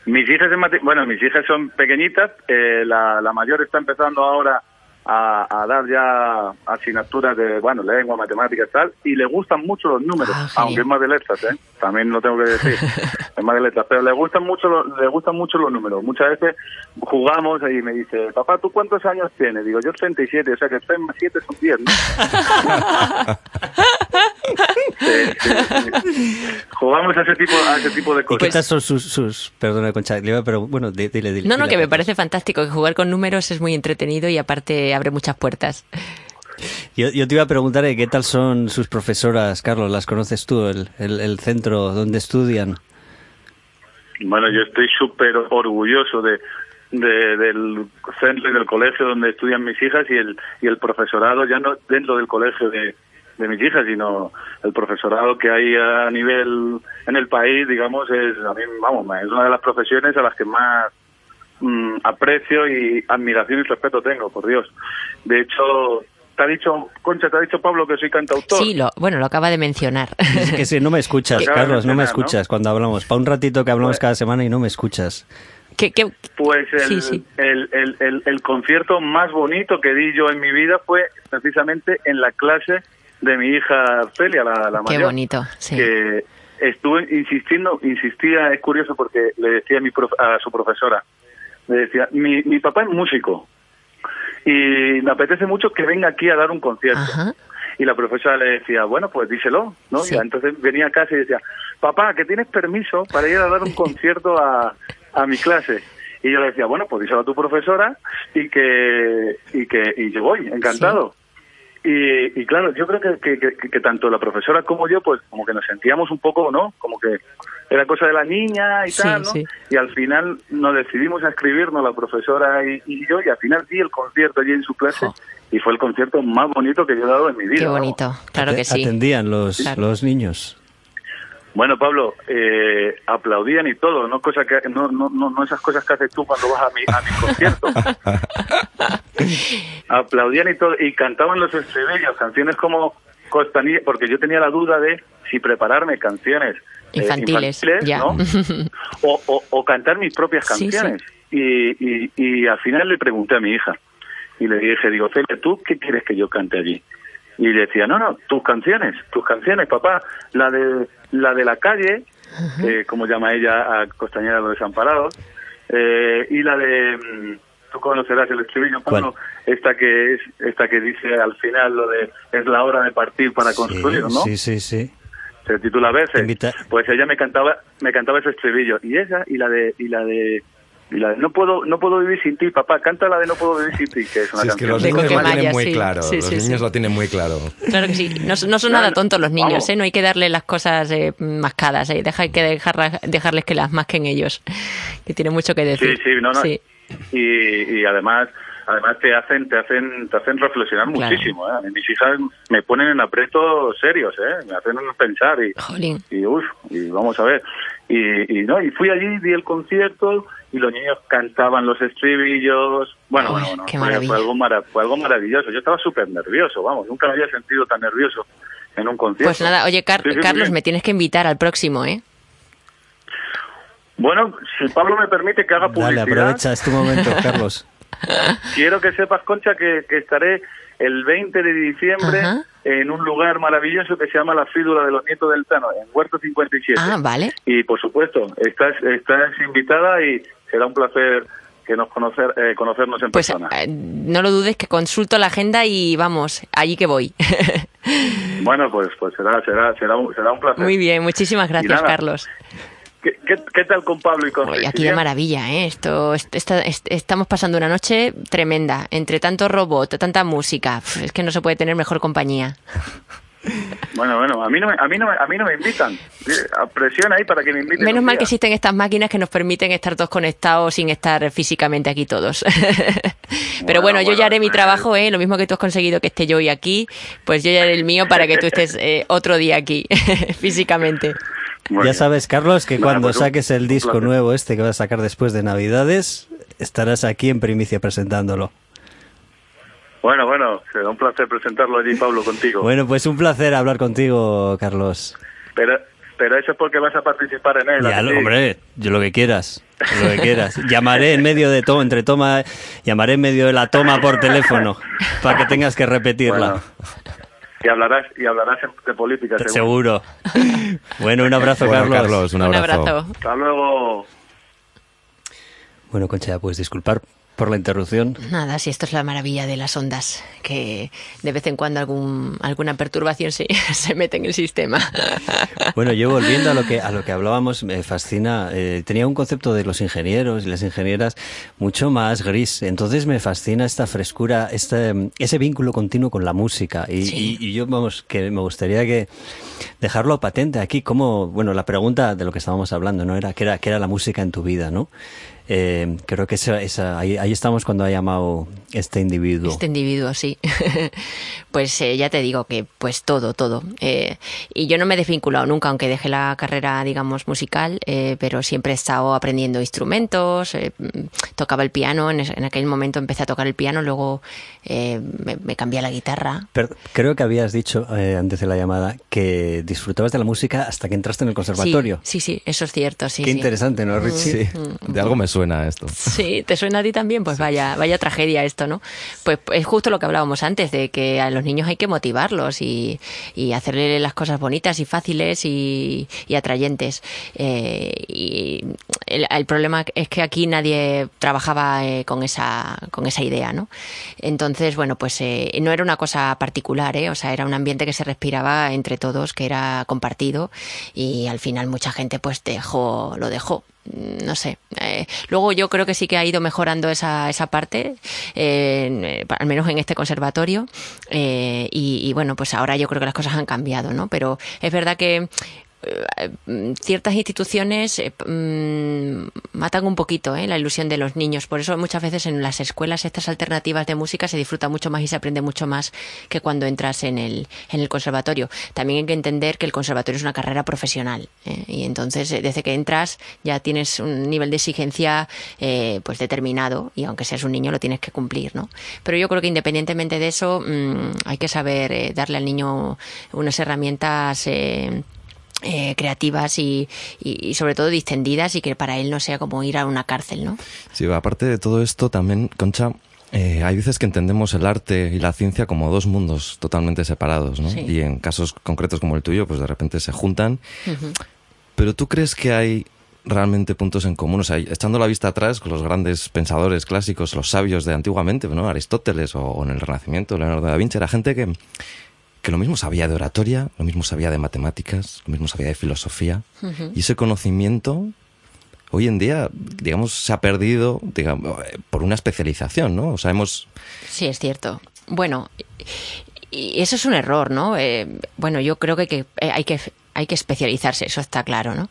Mis hijas, en mate- bueno, mis hijas son pequeñitas. eh, la, la mayor está empezando ahora a, a dar ya asignaturas de, bueno, lengua, matemáticas y tal, y le gustan mucho los números, Ah, aunque es más de letras, ¿eh? También lo tengo que decir, es más de letras, pero le gustan mucho los, le gustan mucho los números. Muchas veces jugamos y me dice, papá, ¿tú cuántos años tienes? Digo, yo 37, o sea que 3 más 7 son 10, ¿no? Sí, sí, sí. Jugamos a ese tipo, a ese tipo de ¿Y cosas. qué tal son sus, sus perdona, Concha, pregun- bueno, di- dile, dile. No, no, que me parece fantástico, que jugar con números es muy entretenido y aparte abre muchas puertas. Yo, yo te iba a preguntar eh, qué tal son sus profesoras, Carlos, ¿las conoces tú? El, el, el centro donde estudian. Bueno, yo estoy súper orgulloso de, de- del centro y del colegio donde estudian mis hijas y el, y el profesorado, ya no dentro del colegio de, de mis hijas, sino el profesorado que hay a nivel en el país, digamos, es, a mí, vamos, es una de las profesiones a las que más mm, aprecio y admiración y respeto tengo, por Dios. De hecho, te ha dicho, Concha, te ha dicho Pablo que soy cantautor. Sí, lo, bueno, lo acaba de mencionar. Es que si no me escuchas, Que- Carlos, no me Mencionar, ¿no? escuchas cuando hablamos. Para un ratito que hablamos Pues- cada semana y no me escuchas. ¿Qué, qué- Pues el, Sí, sí. El, el, el, el concierto más bonito que di yo en mi vida fue precisamente en la clase de mi hija Celia, la, la Qué mayor. bonito, sí. Que estuve insistiendo, insistía, es curioso porque le decía a, mi prof- a su profesora, le decía, mi, mi papá es músico y me apetece mucho que venga aquí a dar un concierto. Ajá. Y la profesora le decía, bueno, pues díselo, ¿no? Sí. Y entonces venía a casa y decía, papá, que tienes permiso para ir a dar un concierto a, a mi clase. Y yo le decía, bueno, pues díselo a tu profesora y que, y que, y yo voy, encantado. Y, y claro, yo creo que, que, que- que tanto la profesora como yo, pues como que nos sentíamos un poco, ¿no? Como que era cosa de la niña y Sí, tal, ¿no? sí. Y al final nos decidimos a escribirnos la profesora y, y yo, y al final di el concierto allí en su clase, y fue el concierto más bonito que yo he dado en mi vida. Qué bonito, claro que sí. Atendían los, Claro. los niños. Bueno, Pablo, eh, aplaudían y todo, no cosa que no, no, no, esas cosas que haces tú cuando vas a mi, a mi concierto. aplaudían y todo y cantaban los estribillos, canciones como Costanilla, porque yo tenía la duda de si prepararme canciones eh, Infantiles, ya. ¿no? o, o, o cantar mis propias Sí, sí. canciones. Y, y, y al final le pregunté a mi hija y le dije, digo, Celia, ¿tú qué quieres que yo cante allí? Y le decía, no, no, tus canciones, tus canciones, papá, la de la de la calle, eh, como llama ella a Costañera los Desamparados, eh, y la de, mm, tú conocerás el estribillo, Pablo, esta que es, esta que dice al final lo de, es la hora de partir para construir, ¿no? Sí, sí, sí. se titula veces Invita- pues ella me cantaba me cantaba ese estribillo y esa y la de y la de y la de no puedo no puedo vivir sin ti papá canta la de no puedo vivir sin ti que es una Si es que canción los De niños lo Coquemaya, tienen muy sí. claro. Sí, los sí, niños sí. lo tienen muy claro. Claro que sí. No, no son nada tontos los niños, vamos. ¿eh? No hay que darle las cosas eh, mascadas, ¿eh? Deja que dejarlas- dejarles que las masquen ellos, que tienen mucho que sí decir. sí no no Sí. y, y además además te hacen te hacen te hacen reflexionar Claro. muchísimo ¿eh? A mí mis hijas me ponen en aprietos serios ¿eh? me hacen pensar y Jolín. y uf, y vamos a ver y, y no y fui allí di el concierto y los niños cantaban los estribillos bueno Uy, bueno, bueno qué fue, algo mara- fue algo maravilloso yo estaba súper nervioso vamos nunca me había sentido tan nervioso en un concierto Pues nada, oye, Car- Sí, sí, muy Carlos, me tienes que invitar al próximo, ¿eh? bueno si Pablo me permite que haga Dale, publicidad aprovecha este momento, Carlos. quiero que sepas Concha que, que estaré el 20 de diciembre Ajá. en un lugar maravilloso que se llama la Fídula de los Nietos del Tano en Huerto 57 Ah, vale. Y por supuesto, estás, estás invitada y será un placer que nos conocer, eh, conocernos en Pues persona. eh, no lo dudes que consulto la agenda y vamos, allí que voy. Bueno, pues, pues será, será, será, un, será un placer. Muy bien, muchísimas gracias, Carlos. ¿Qué, qué, qué tal con Pablo y con Oye, aquí de maravilla, ¿eh? Esto, est- esta- est- estamos pasando una noche tremenda, entre tanto robot, tanta música. Es que no se puede tener mejor compañía. Bueno, bueno, a mí no me, a mí no, me- a mí no me invitan. Sí, a Presión ahí para que me inviten. Menos mal día. que existen estas máquinas que nos permiten estar todos conectados sin estar físicamente aquí todos. Pero bueno, Bueno, yo ya haré mi bueno, trabajo, ¿eh? Lo mismo que tú has conseguido que esté yo hoy aquí, pues yo ya haré el mío para que tú estés eh, otro día aquí, físicamente. Muy ya bien. sabes, Carlos, que cuando pues saques el disco placer. nuevo este que vas a sacar después de Navidades, estarás aquí en primicia presentándolo. Bueno, bueno, será un placer presentarlo allí, Pablo, contigo. Bueno, pues un placer hablar contigo, Carlos. Pero, pero eso es porque vas a participar en él. hombre, yo lo que quieras, lo que quieras. Llamaré en medio de toma, entre toma, llamaré en medio de la toma por teléfono para que tengas que repetirla. Bueno, y hablarás, y hablarás de política, seguro. Seguro. Bueno, un abrazo, Bueno, Carlos. Carlos, un Un abrazo. abrazo. Hasta luego. Bueno, Concha, pues disculpar por la interrupción. Nada, si esto es la maravilla de las ondas, que de vez en cuando algún, alguna perturbación se, se mete en el sistema. Bueno, yo volviendo a lo que a lo que hablábamos, me fascina. eh, tenía un concepto de los ingenieros y las ingenieras mucho más gris. Entonces me fascina esta frescura, este ese vínculo continuo con la música. Y, Sí. y- y yo vamos que me gustaría que dejarlo patente aquí. Como bueno, la pregunta de lo que estábamos hablando, no era qué era qué era la música en tu vida, ¿no? Eh, creo que esa, esa- ahí, ahí estamos cuando ha llamado este individuo. Este individuo, sí. pues eh, ya te digo que pues todo, todo. Eh, y yo no me he desvinculado nunca, aunque dejé la carrera, digamos, musical, eh, pero siempre he estado aprendiendo instrumentos, eh, mm, tocaba el piano, en, es- en aquel momento empecé a tocar el piano, luego eh, me, me cambié a la guitarra. Pero creo que habías dicho eh, antes de la llamada que disfrutabas de la música hasta que entraste en el conservatorio. Sí, sí, sí, eso es cierto, sí. Qué sí. interesante, ¿no, Richie? Sí, de algo me suena esto. Sí, ¿te suena a ti también? Pues vaya, vaya tragedia esto, ¿no? Pues es justo lo que hablábamos antes, de que a los niños hay que motivarlos y, y hacerle las cosas bonitas y fáciles y, y atrayentes. Eh, y el, el problema es que aquí nadie trabajaba eh, con esa con esa idea, ¿no? Entonces, bueno, pues eh, no era una cosa particular, ¿eh? O sea, era un ambiente que se respiraba entre todos, que era compartido y al final mucha gente pues dejó, lo dejó no sé. Eh, luego yo creo que sí que ha ido mejorando esa, esa parte, eh, al menos en este conservatorio. eh, y, bueno, pues ahora yo creo que las cosas han cambiado, ¿no? Pero es verdad que mm, ciertas instituciones eh, mm, matan un poquito ¿eh? la ilusión de los niños. Por eso muchas veces en las escuelas estas alternativas de música se disfruta mucho más y se aprende mucho más que cuando entras en el, en el conservatorio. También hay que entender que el conservatorio es una carrera profesional ¿eh? y entonces eh, desde que entras ya tienes un nivel de exigencia eh, pues determinado y aunque seas un niño lo tienes que cumplir, ¿no? Pero yo creo que independientemente de eso mm, hay que saber eh, darle al niño unas herramientas eh, creativas y, y, y sobre todo distendidas y que para él no sea como ir a una cárcel, ¿no? Sí, aparte de todo esto, también, Concha, eh, hay veces que entendemos el arte y la ciencia como dos mundos totalmente separados, ¿no? Sí. Y en casos concretos como el tuyo, pues de repente se juntan. Pero tú crees que hay realmente puntos en común, o sea, echando la vista atrás con los grandes pensadores clásicos, los sabios de antiguamente, ¿no? Aristóteles o, o en el Renacimiento, Leonardo da Vinci, era gente que, que lo mismo sabía de oratoria, lo mismo sabía de matemáticas, lo mismo sabía de filosofía, y ese conocimiento hoy en día, digamos, se ha perdido, digamos, por una especialización, ¿no? O sea, hemos... Sí, es cierto. Bueno, y eso es un error, ¿no? Eh, bueno, yo creo que hay que, eh, hay que hay que especializarse, eso está claro, ¿no?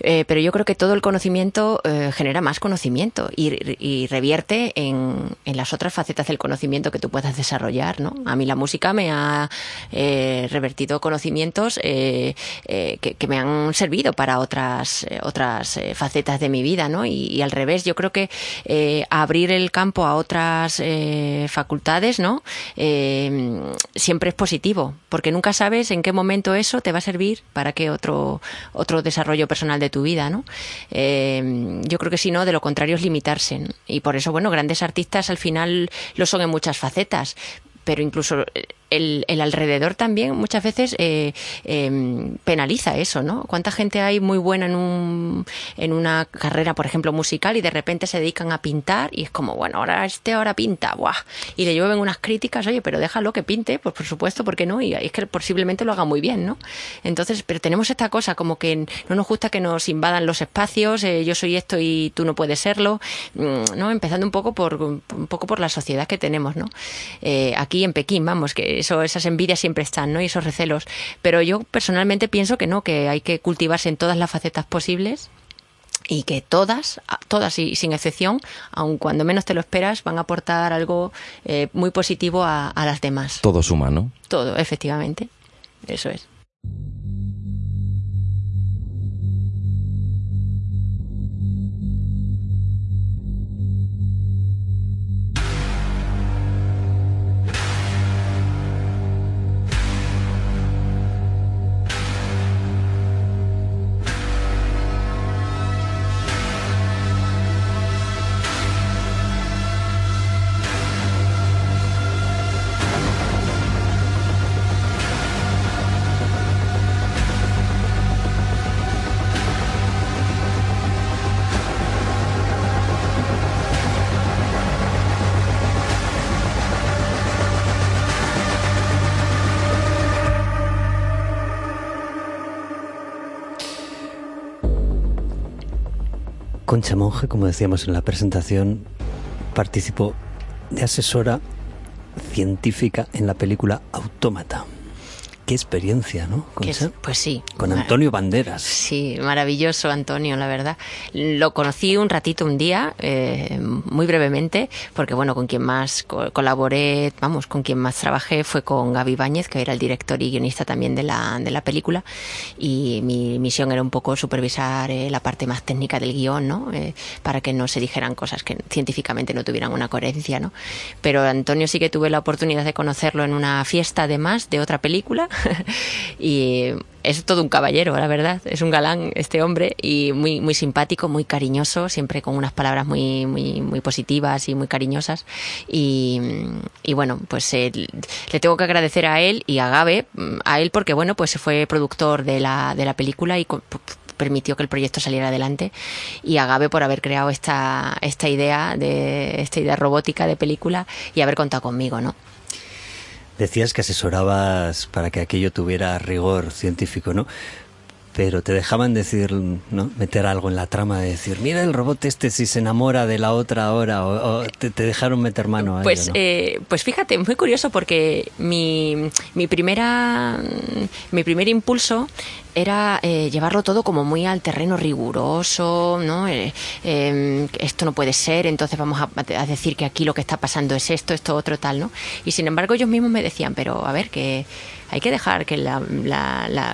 Eh, pero yo creo que todo el conocimiento eh, genera más conocimiento y, y revierte en, las otras facetas del conocimiento que tú puedas desarrollar, ¿no? A mí la música me ha eh, revertido conocimientos eh, que, que, me han servido para otras, otras eh, facetas de mi vida, ¿no? Y, al revés, yo creo que eh, abrir el campo a otras eh, facultades, ¿no? Eh, siempre es positivo, porque nunca sabes en qué momento eso te va a servir para que otro, otro desarrollo personal de tu vida, ¿no? Eh, yo creo que si no, de lo contrario es limitarse. Y por eso, bueno, grandes artistas al final lo son en muchas facetas, pero incluso el, el, alrededor también muchas veces eh, eh, penaliza eso, ¿no? ¿Cuánta gente hay muy buena en, un, en una carrera, por ejemplo, musical y de repente se dedican a pintar y es como, bueno, ahora este ahora pinta, ¡buah! Y le llueven unas críticas, oye, pero déjalo que pinte, pues por supuesto, ¿por qué no? Y es que posiblemente lo haga muy bien, ¿no? Entonces, pero tenemos esta cosa como que no nos gusta que nos invadan los espacios, eh, yo soy esto y tú no puedes serlo, ¿no? Empezando un poco por, un poco por la sociedad que tenemos, ¿no? Eh, aquí en Pekín, vamos, que eso, esas envidias siempre están, ¿no? Y esos recelos. Pero yo personalmente pienso que no, que hay que cultivarse en todas las facetas posibles y que todas, todas y sin excepción, aun cuando menos te lo esperas, van a aportar algo eh, muy positivo a, a las demás. Todo suma, ¿no? Todo, efectivamente. Eso es. Concha Monge, como decíamos en la presentación, participó de asesora científica en la película Autómata. Qué experiencia, ¿no? Concha? es- pues sí. Con Antonio Banderas. Sí, maravilloso Antonio, la verdad. Lo conocí un ratito un día, eh, muy brevemente, porque bueno, con quien más co- colaboré, vamos, con quien más trabajé fue con Gaby Báñez, que era el director y guionista también de la, de la película, y mi misión era un poco supervisar eh, la parte más técnica del guion, ¿no? Eh, para que no se dijeran cosas que científicamente no tuvieran una coherencia, ¿no? Pero Antonio sí que tuve la oportunidad de conocerlo en una fiesta además de otra película y es todo un caballero, la verdad. Es un galán este hombre y muy muy simpático, muy cariñoso, siempre con unas palabras muy muy muy positivas y muy cariñosas. Y, bueno, pues eh, le tengo que agradecer a él y a Gabe, mm, a él porque bueno, pues fue productor de la de la película y permitió que el proyecto saliera adelante y a Gabe por haber creado esta esta idea de esta idea robótica de película y haber contado conmigo, ¿no? Decías que asesorabas para que aquello tuviera rigor científico, ¿no? Pero te dejaban decir, ¿no? Meter algo en la trama de decir, mira el robot este si se enamora de la otra ahora, o, o te, te dejaron meter mano a Pues, ello, ¿no? eh, pues fíjate, muy curioso porque mi, mi primera mi primer impulso era eh, llevarlo todo como muy al terreno riguroso, ¿no? Eh, eh, esto no puede ser, entonces vamos a, a decir que aquí lo que está pasando es esto, esto, otro, tal, ¿no? Y sin embargo ellos mismos me decían, pero a ver, que hay que dejar que la,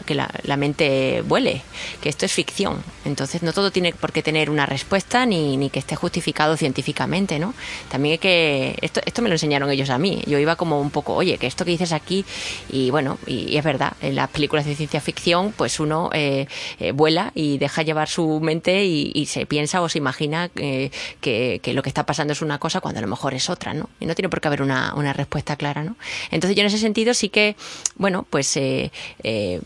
que la, mente vuele, que esto es ficción. Entonces no todo tiene por qué tener una respuesta ni, ni que esté justificado científicamente, ¿no? También hay que... Esto, esto me lo enseñaron ellos a mí. Yo iba como un poco, oye, que esto que dices aquí, y bueno, y, es verdad, en las películas de ciencia ficción, pues uno eh, eh, vuela y deja llevar su mente y, y se piensa o se imagina eh, que, que lo que está pasando es una cosa cuando a lo mejor es otra, ¿no? Y no tiene por qué haber una, una respuesta clara, ¿no? Entonces yo en ese sentido sí que, bueno, pues eh, eh,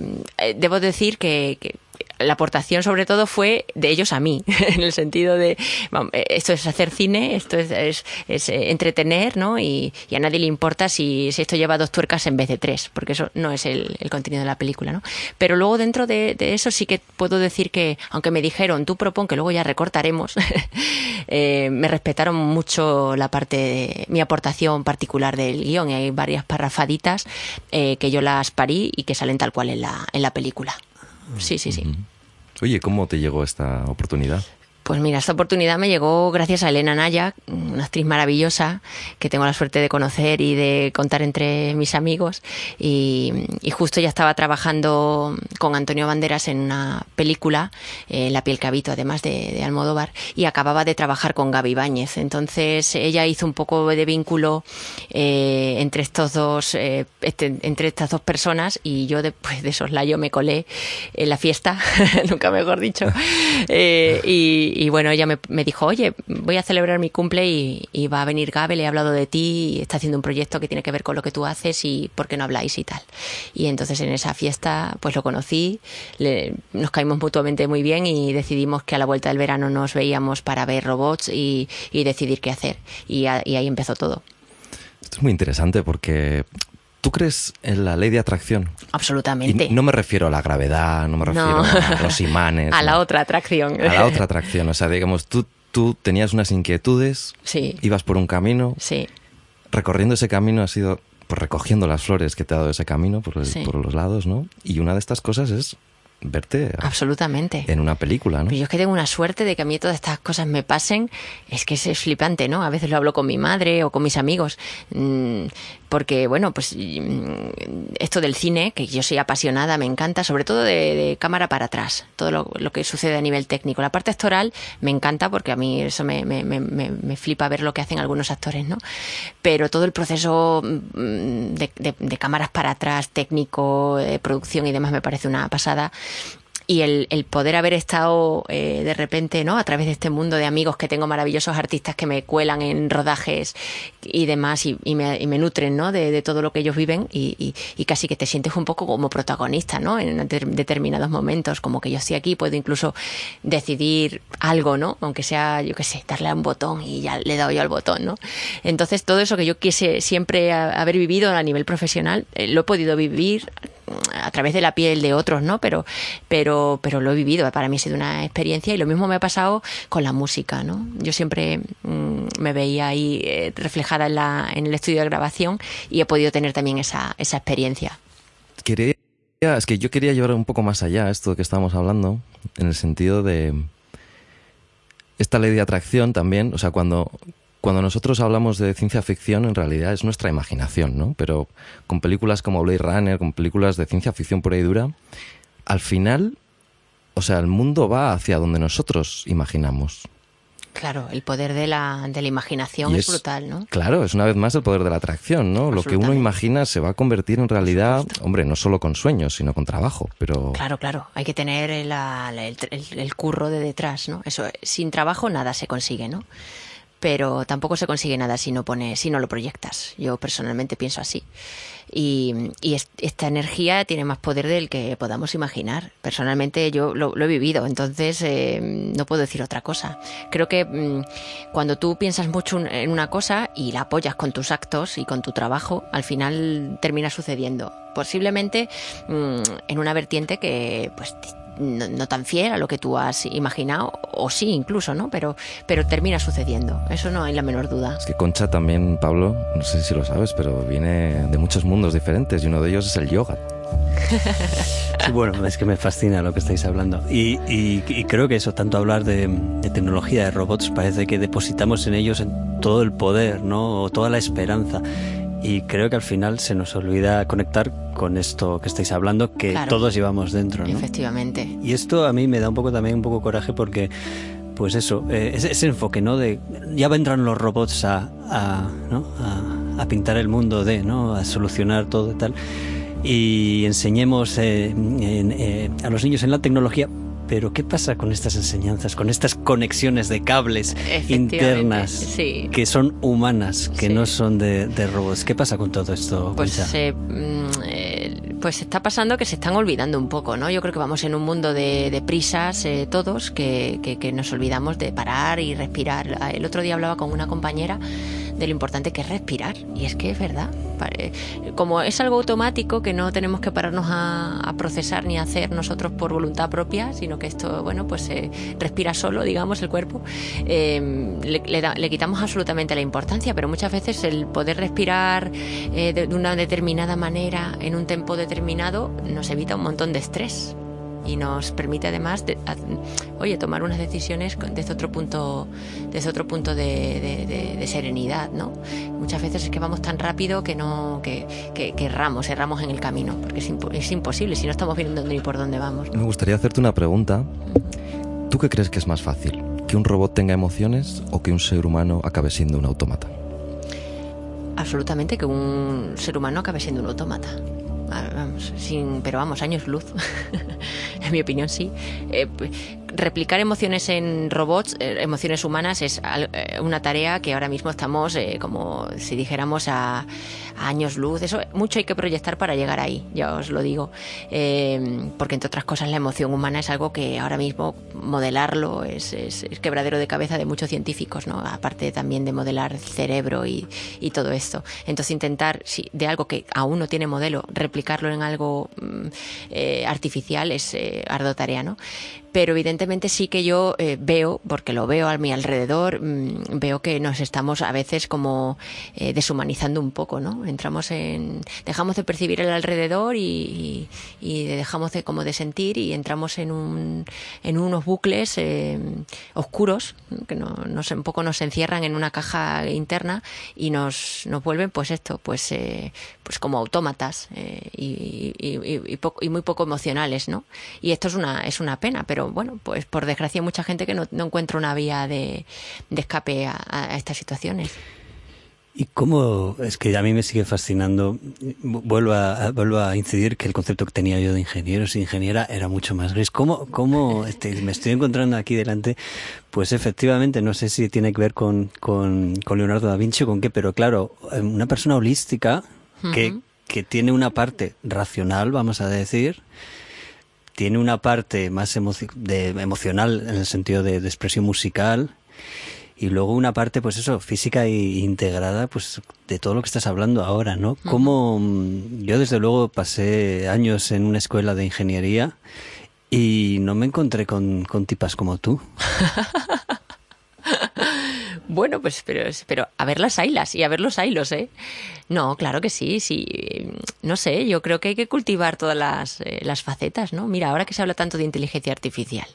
debo decir que- que la aportación sobre todo fue de ellos a mí, en el sentido de, eh, esto es hacer cine, esto es, es- eh, entretener, ¿no? Y, a nadie le importa si, si esto lleva dos tuercas en vez de tres, porque eso no es el, contenido de la película, ¿no? Pero luego dentro de, eso sí que puedo decir que, aunque me dijeron, tú propon que luego ya recortaremos, eh, me respetaron mucho la parte, de, mi aportación particular del guion, hay varias parrafaditas eh, que yo las parí y que salen tal cual en la, en la película. Sí, sí, sí. Oye, ¿cómo te llegó esta oportunidad? Pues mira, esta oportunidad me llegó gracias a Elena Naya, una actriz maravillosa que tengo la suerte de conocer y de contar entre mis amigos. Y, y justo ya estaba trabajando con Antonio Banderas en una película, eh, La piel que habito, además de, de Almodóvar, y acababa de trabajar con Gaby Báñez. Entonces ella hizo un poco de vínculo eh, entre estos dos, eh, este- entre estas dos personas y yo después de soslayo me colé en la fiesta, nunca mejor dicho. Eh, y, y bueno, ella me, dijo, oye, voy a celebrar mi cumple y, va a venir Gabe, le he hablado de ti, está haciendo un proyecto que tiene que ver con lo que tú haces y por qué no habláis y tal. Y entonces en esa fiesta pues lo conocí, le- nos caímos mutuamente muy bien y decidimos que a la vuelta del verano nos veíamos para ver robots y, decidir qué hacer. Y, y ahí empezó todo. Esto es muy interesante porque tú crees en la ley de atracción. Absolutamente. Y no me refiero a la gravedad, no me refiero No. a los imanes. a la no. otra atracción. A la otra atracción. O sea, digamos, tú, tú tenías unas inquietudes, Sí, ibas por un camino, sí. recorriendo ese camino has ido pues, recogiendo las flores que te ha dado ese camino por, el- Sí. por los lados, ¿no? Y una de estas cosas es verte Absolutamente. en una película, ¿no? Pero yo es que tengo una suerte de que a mí todas estas cosas me pasen. Es que es, flipante, ¿no? A veces lo hablo con mi madre o con mis amigos. Mm, Porque, bueno, pues mm, esto del cine, que yo soy apasionada, me encanta, sobre todo de, de cámara para atrás, todo lo, lo que sucede a nivel técnico. La parte actoral me encanta porque a mí eso me, me, me, me- me flipa ver lo que hacen algunos actores, ¿no? Pero todo el proceso mm, de, de- de cámaras para atrás, técnico, de producción y demás, me parece una pasada y el, el poder haber estado eh, de repente no a través de este mundo de amigos que tengo maravillosos artistas que me cuelan en rodajes y demás y, y me, y me nutren no de, de todo lo que ellos viven y, y- casi que te sientes un poco como protagonista no en de- determinados momentos como que yo estoy aquí puedo incluso decidir algo no aunque sea yo qué sé darle a un botón y ya le he dado yo al botón no entonces todo eso que yo quise siempre haber vivido a nivel profesional eh, lo he podido vivir a través de la piel de otros, ¿no? Pero, pero, pero lo he vivido. Para mí ha sido una experiencia y lo mismo me ha pasado con la música, ¿no? Yo siempre mm, me veía ahí eh, reflejada en, la, en el estudio de grabación y he podido tener también esa, esa experiencia. Quería, es que yo quería llevar un poco más allá esto que estábamos hablando, en el sentido de esta ley de atracción también, o sea, cuando, cuando nosotros hablamos de ciencia ficción, en realidad es nuestra imaginación, ¿no? Pero con películas como Blade Runner, con películas de ciencia ficción pura y dura, al final, o sea, el mundo va hacia donde nosotros imaginamos. Claro, el poder de la, de la imaginación es, brutal, ¿no? Claro, es una vez más el poder de la atracción, ¿no? Lo que uno imagina se va a convertir en realidad, hombre, no solo con sueños, sino con trabajo, pero Claro, claro. Hay que tener el, la- el, el- el curro de detrás, ¿no? Eso, sin trabajo nada se consigue, ¿no? Pero tampoco se consigue nada si no pones, si no lo proyectas. Yo personalmente pienso así. Y, y es- esta energía tiene más poder del que podamos imaginar. Personalmente yo lo, lo he vivido, entonces eh, no puedo decir otra cosa. Creo que mm, cuando tú piensas mucho en una cosa y la apoyas con tus actos y con tu trabajo, al final termina sucediendo. Posiblemente mm, en una vertiente que pues no, no tan fiel a lo que tú has imaginado, o sí incluso, ¿no? Pero, pero termina sucediendo. Eso no hay la menor duda. es que Concha también, Pablo, no sé si lo sabes, pero viene de muchos mundos diferentes y uno de ellos es el yoga. Sí, bueno, es que me fascina lo que estáis hablando. Y, y- y creo que eso, tanto hablar de, de tecnología, de robots, parece que depositamos en ellos en todo el poder, ¿no? O toda la esperanza. Y creo que al final se nos olvida conectar con esto que estáis hablando, que Claro. todos llevamos dentro, ¿no? Efectivamente. Y esto a mí me da un poco también un poco coraje porque, pues eso, eh, ese, ese enfoque, ¿no? De ya vendrán los robots a, a, ¿no? a, a pintar el mundo de, ¿no? A solucionar todo y tal. Y enseñemos eh, en, eh, a los niños en la tecnología. Pero ¿qué pasa con estas enseñanzas, con estas conexiones de cables internas sí. que son humanas, que Sí. no son de, de robots? ¿Qué pasa con todo esto? Pues, eh, mm, eh, pues está pasando que se están olvidando un poco, ¿no? Yo creo que vamos en un mundo de, de prisas eh, todos que, que- que nos olvidamos de parar y respirar. El otro día hablaba con una compañera de lo importante que es respirar y es que es verdad. Como es algo automático que no tenemos que pararnos a, procesar ni a hacer nosotros por voluntad propia, sino que esto, bueno, pues se respira solo, digamos, el cuerpo, le, le da- le quitamos absolutamente la importancia, pero muchas veces el poder respirar eh, de, de una determinada manera en un tiempo determinado nos evita un montón de estrés y nos permite además de- a- oye tomar unas decisiones desde otro punto desde otro punto de, de- de- de serenidad no muchas veces es que vamos tan rápido que no que, que, que erramos erramos en el camino porque es, impo- es imposible si no estamos viendo ni por dónde vamos Me gustaría hacerte una pregunta. ¿Tú qué crees que es más fácil? ¿Que un robot tenga emociones o que un ser humano acabe siendo un autómata? absolutamente que un ser humano acabe siendo un autómata. Ah, sin, pero vamos, años luz. en mi opinión, sí. Eh, replicar emociones en robots, eh, emociones humanas, es eh, una tarea que ahora mismo estamos, como si dijéramos, a años luz. Eso mucho hay que proyectar para llegar ahí, ya os lo digo. Eh, porque, entre otras cosas, la emoción humana es algo que ahora mismo modelarlo es, quebradero de cabeza de muchos científicos, ¿no? Aparte también de modelar el cerebro y, y todo esto. Entonces, intentar, si, de algo que aún no tiene modelo, replicarlo en algo mm, eh, artificial es eh, ardua tarea, ¿no? Pero evidentemente sí que yo eh, veo, porque lo veo a mi alrededor, mm, veo que nos estamos a veces como eh, deshumanizando un poco, ¿no? Entramos en, dejamos de percibir el alrededor y, dejamos de como de sentir y entramos en un, en unos bucles eh, oscuros que no, nos un poco nos encierran en una caja interna y nos, nos vuelven pues esto, pues pues como autómatas y- y poco- y muy poco emocionales, ¿no? Y esto es una es una pena, pero bueno, pues por desgracia hay mucha gente que no, no encuentra una vía de, de escape a, a estas situaciones. ¿Y cómo? Es que a mí me sigue fascinando. Vuelvo a, a- vuelvo a incidir que el concepto que tenía yo de ingenieros e ingeniera era mucho más gris. ¿Cómo, cómo este, me estoy encontrando aquí delante? Pues efectivamente, no sé si tiene que ver con, con, con Leonardo da Vinci o con qué, pero claro, eh, una persona holística que, que tiene una parte racional, vamos a decir, tiene una parte más emoci- de, emocional en el sentido de, de expresión musical y luego una parte, pues eso, física e integrada, pues de todo lo que estás hablando ahora, ¿no? Como mm, yo desde luego pasé años en una escuela de ingeniería y no me encontré con, con tipas como tú. Bueno, pues pero, pero a ver las ailas y a ver los ailos, ¿eh? No, claro que sí, sí. No sé, yo creo que hay que cultivar todas las, eh, las facetas, ¿no? Mira, ahora que se habla tanto de inteligencia artificial,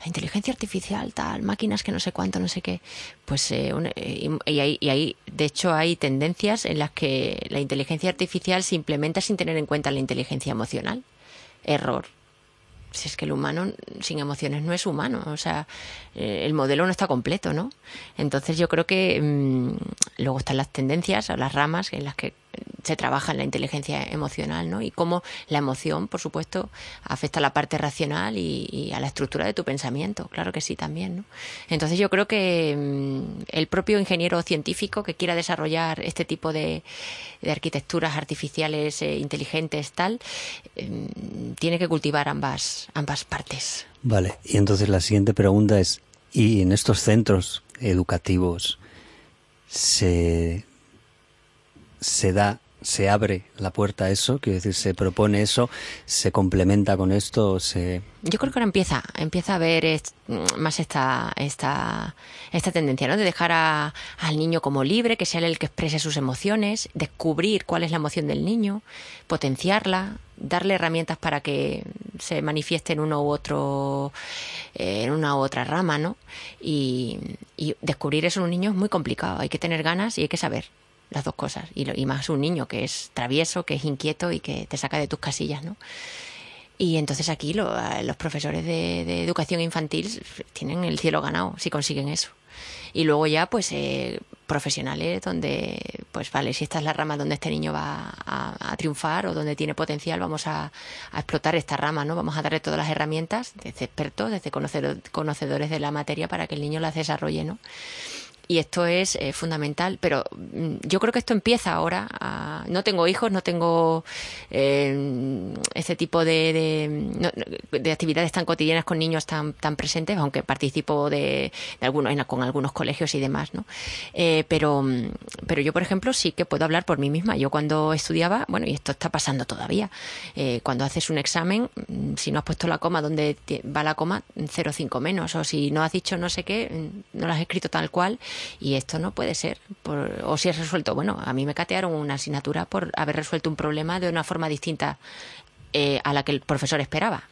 la inteligencia artificial, tal, máquinas que no sé cuánto, no sé qué, pues eh, eh, y hay, y hay- de hecho hay tendencias en las que la inteligencia artificial se implementa sin tener en cuenta la inteligencia emocional. Error. Si es que el humano sin emociones no es humano, o sea, eh, el modelo no está completo, ¿no? Entonces yo creo que mm, luego están las tendencias o las ramas en las que se trabaja en la inteligencia emocional, ¿no? Y cómo la emoción, por supuesto, afecta a la parte racional y, a la estructura de tu pensamiento, claro que sí también, ¿no? Entonces yo creo que mm, el propio ingeniero científico que quiera desarrollar este tipo de, de arquitecturas artificiales eh, inteligentes, tal, eh, tiene que cultivar ambas, ambas partes. Vale, y entonces la siguiente pregunta es, ¿y en estos centros educativos se, se da, se abre la puerta a eso? Quiero decir, ¿se propone eso? ¿Se complementa con esto? ¿Se... Yo creo que ahora empieza, empieza a ver más esta, esta, esta tendencia, ¿no? De dejar a- al niño como libre, que sea él el que exprese sus emociones, descubrir cuál es la emoción del niño, potenciarla, darle herramientas para que se manifieste en uno u otro, eh, en una u otra rama, ¿no? Y, y descubrir eso en un niño es muy complicado. Hay que tener ganas y hay que saber las dos cosas. Y, lo- y más un niño que es travieso, que es inquieto y que te saca de tus casillas, ¿no? Y entonces aquí lo- los profesores de, educación infantil tienen el cielo ganado si consiguen eso. Y luego ya, pues, eh, profesionales donde, pues vale, si esta es la rama donde este niño va a, a triunfar o donde tiene potencial, vamos a, a explotar esta rama, ¿no? Vamos a darle todas las herramientas, desde expertos, desde conocedor- conocedores de la materia para que el niño las desarrolle, ¿no? Y esto es eh, fundamental, pero mm, yo creo que esto empieza ahora. a- no tengo hijos, no tengo eh, este tipo de, de, no- de actividades tan cotidianas con niños tan, tan presentes, aunque participo de, algunos, con algunos colegios y demás, ¿no? Eh, pero, mm, pero yo, por ejemplo, sí que puedo hablar por mí misma. Yo cuando estudiaba, bueno, y esto está pasando todavía, eh, cuando haces un examen, mm, si no has puesto la coma donde va la coma, 0,5 menos, o si no has dicho no sé qué, no lo has escrito tal cual, y esto no puede ser. Por- o si has resuelto, bueno, a mí me catearon una asignatura por haber resuelto un problema de una forma distinta eh, a la que el profesor esperaba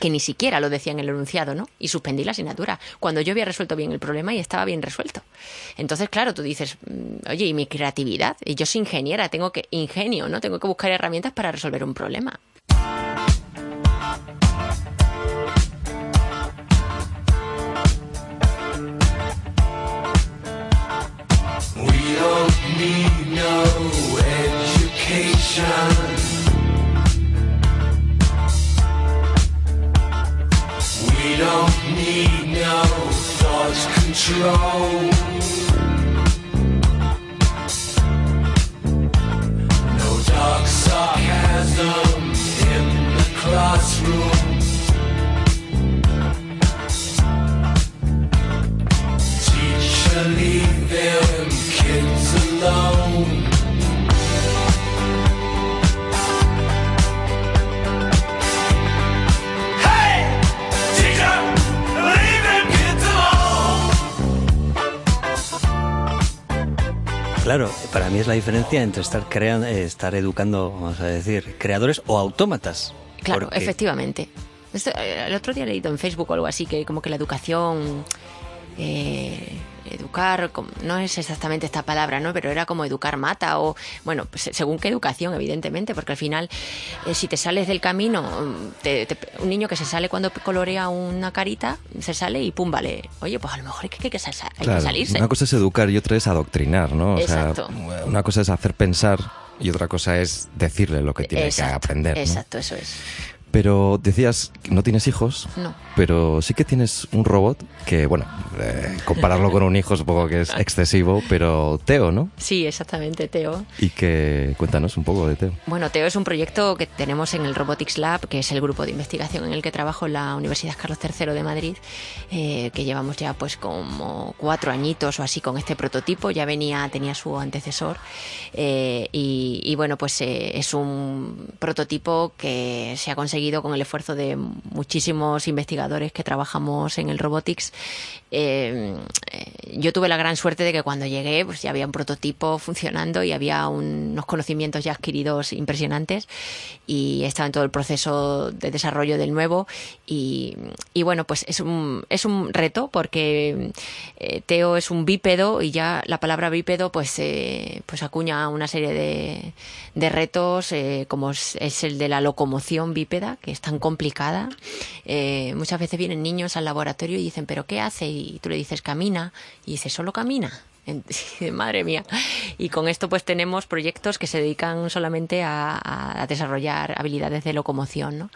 que ni siquiera lo decía en el enunciado, ¿no? Y suspendí la asignatura, cuando yo había resuelto bien el problema y estaba bien resuelto. Entonces, claro, tú dices, mm, oye, ¿y mi creatividad? Y yo soy ingeniera, tengo que, ingenio, ¿no? Tengo que buscar herramientas para resolver un problema. Don't need no education. We don't need no thought control. No dark sarcasm in the classroom. Teacher, leave them Claro, para mí es la diferencia entre estar creando, estar educando, vamos a decir, creadores o autómatas. Claro, Porque- efectivamente. Esto, eh, el otro día he leído en Facebook o algo así que como que la educación, eh, educar, no es exactamente esta palabra, ¿no? Pero era como educar mata o, bueno, pues, según qué educación, evidentemente, porque al final, eh, si te sales del camino, mm, te- te- un niño que se sale cuando colorea una carita, se sale y pum, vale. Oye, pues a lo mejor hay que, hay que hay que salirse. Una cosa es educar y otra es adoctrinar, ¿no? O Exacto. sea, una cosa es hacer pensar y otra cosa es decirle lo que tiene Exacto, que aprender. ¿no? Exacto, eso es. Pero decías que no tienes hijos, No. pero sí que tienes un robot que, bueno, eh, compararlo con un hijo supongo que es excesivo, pero Teo, ¿no? Sí, exactamente, Teo. Y que cuéntanos un poco de Teo. Bueno, Teo es un proyecto que tenemos en el Robotics Lab, que es el grupo de investigación en el que trabajo en la Universidad Carlos III de Madrid, eh, que llevamos ya pues como cuatro añitos o así con este prototipo. Ya venía, tenía su antecesor. eh, y, y bueno, pues eh, es un prototipo que se ha conseguido con el esfuerzo de muchísimos investigadores que trabajamos en el Robotics. Eh, eh, yo tuve la gran suerte de que cuando llegué pues ya había un prototipo funcionando y había un- unos conocimientos ya adquiridos impresionantes y estaba en todo el proceso de desarrollo del nuevo y, bueno pues es un, es un reto porque eh, Teo es un bípedo y ya la palabra bípedo pues eh, pues acuña una serie de, de retos eh, como es el de la locomoción bípeda que es tan complicada. Eh, muchas veces vienen niños al laboratorio y dicen pero qué hace y tú le dices camina. Y dice solo camina Madre mía. Y con esto pues tenemos proyectos que se dedican solamente a, desarrollar habilidades de locomoción, ¿no?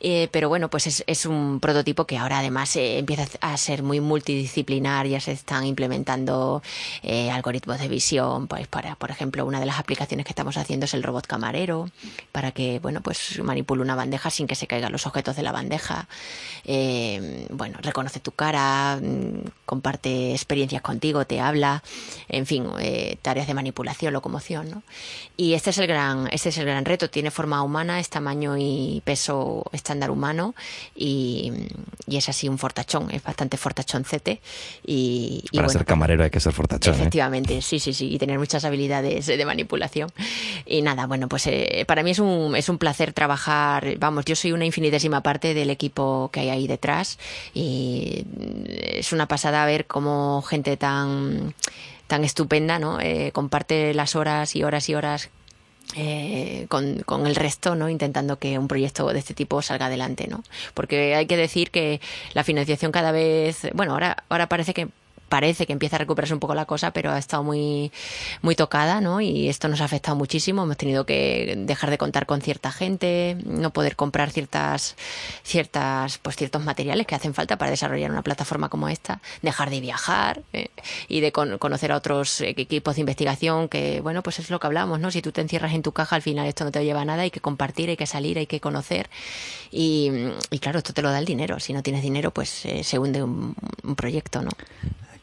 Eh, pero bueno, pues es, es un prototipo que ahora además eh, empieza a ser muy multidisciplinar, ya se están implementando eh, algoritmos de visión, pues para, por ejemplo, una de las aplicaciones que estamos haciendo es el robot camarero, para que, bueno, pues manipule una bandeja sin que se caigan los objetos de la bandeja. Eh, bueno, reconoce tu cara, mm, comparte experiencias contigo, te habla, en fin, eh, tareas de manipulación, locomoción, ¿no? Y este es el gran, este es el gran reto. Tiene forma humana, es tamaño y peso estándar humano y, y es así un fortachón, es bastante fortachoncete y, y Para bueno, ser camarero hay que ser fortachón, ¿eh? Efectivamente, sí, sí, sí, y tener muchas habilidades de manipulación. Y nada, bueno, pues eh, para mí es un, es un placer trabajar, vamos, yo soy una infinitésima parte del equipo que hay ahí detrás y es una pasada ver cómo gente tan, tan estupenda, ¿no? Eh, comparte las horas y horas y horas eh, con, con el resto, ¿no? Intentando que un proyecto de este tipo salga adelante, ¿no? Porque hay que decir que la financiación cada vez, bueno, ahora, ahora parece que parece que empieza a recuperarse un poco la cosa, pero ha estado muy, muy tocada, ¿no? Y esto nos ha afectado muchísimo. Hemos tenido que dejar de contar con cierta gente, no poder comprar ciertas, ciertas, pues ciertos materiales que hacen falta para desarrollar una plataforma como esta, dejar de viajar eh, y de con- conocer a otros eh, equipos de investigación que, bueno, pues es lo que hablamos, ¿no? Si tú te encierras en tu caja, al final esto no te lleva a nada, hay que compartir, hay que salir, hay que conocer. Y, claro, esto te lo da el dinero. Si no tienes dinero, pues eh, se hunde un, un proyecto, ¿no?